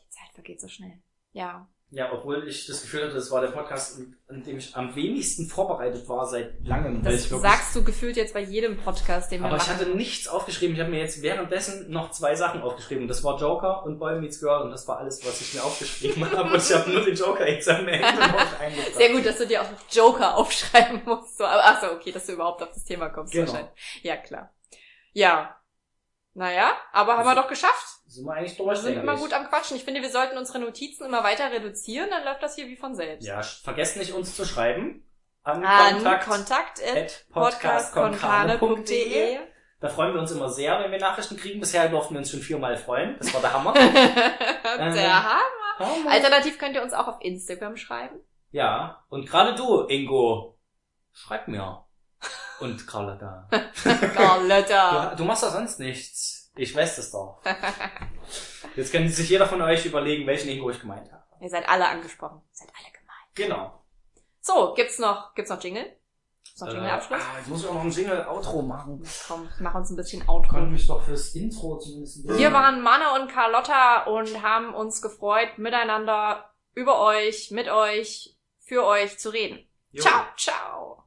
S2: Die Zeit vergeht so schnell. Ja.
S1: Ja, obwohl ich das Gefühl hatte, das war der Podcast, an dem ich am wenigsten vorbereitet war seit langem.
S2: Das sagst du gefühlt jetzt bei jedem Podcast, den wir
S1: aber ich hatte nichts aufgeschrieben. Ich habe mir jetzt währenddessen noch zwei Sachen aufgeschrieben. Das war Joker und Boy Meets Girl und das war alles, was ich mir aufgeschrieben habe. Und ich habe nur den Joker jetzt am Ende noch.
S2: Sehr gut, dass du dir auch noch Joker aufschreiben musst. So, ach so, okay, dass du überhaupt auf das Thema kommst.
S1: Genau.
S2: wahrscheinlich. Ja, klar. Ja. Naja, aber haben wir doch geschafft.
S1: Sind wir eigentlich
S2: Wir
S1: durch,
S2: sind
S1: denke
S2: immer gut am Quatschen. Ich finde, wir sollten unsere Notizen immer weiter reduzieren, dann läuft das hier wie von selbst.
S1: Ja, vergesst nicht, uns zu schreiben. An,
S2: An
S1: Kontakt,
S2: kontakt at
S1: podcastkonkane.de. Da freuen wir uns immer sehr, wenn wir Nachrichten kriegen. Bisher durften wir uns schon viermal freuen. Das war der Hammer.
S2: Der Hammer.
S1: Hammer.
S2: Alternativ könnt ihr uns auch auf Instagram schreiben.
S1: Ja, und gerade du, Ingo, schreib mir. Und Carlotta.
S2: Carlotta.
S1: Du, du machst doch sonst nichts. Ich weiß das doch. Jetzt kann sich jeder von euch überlegen, welchen Ingo ich gemeint habe.
S2: Ihr seid alle angesprochen. Ihr seid alle gemein.
S1: Genau.
S2: So, gibt's noch, gibt's noch Jingle? Gibt's noch
S1: Äh,
S2: Jingle-Abschluss?
S1: ah, jetzt muss ich auch noch ein Jingle-Outro machen.
S2: Komm, mach uns ein bisschen Outro.
S1: konnte mich doch fürs Intro zumindest.
S2: Wir waren Manne und Carlotta und haben uns gefreut, miteinander, über euch, mit euch, für euch zu reden.
S1: Jo.
S2: Ciao, ciao.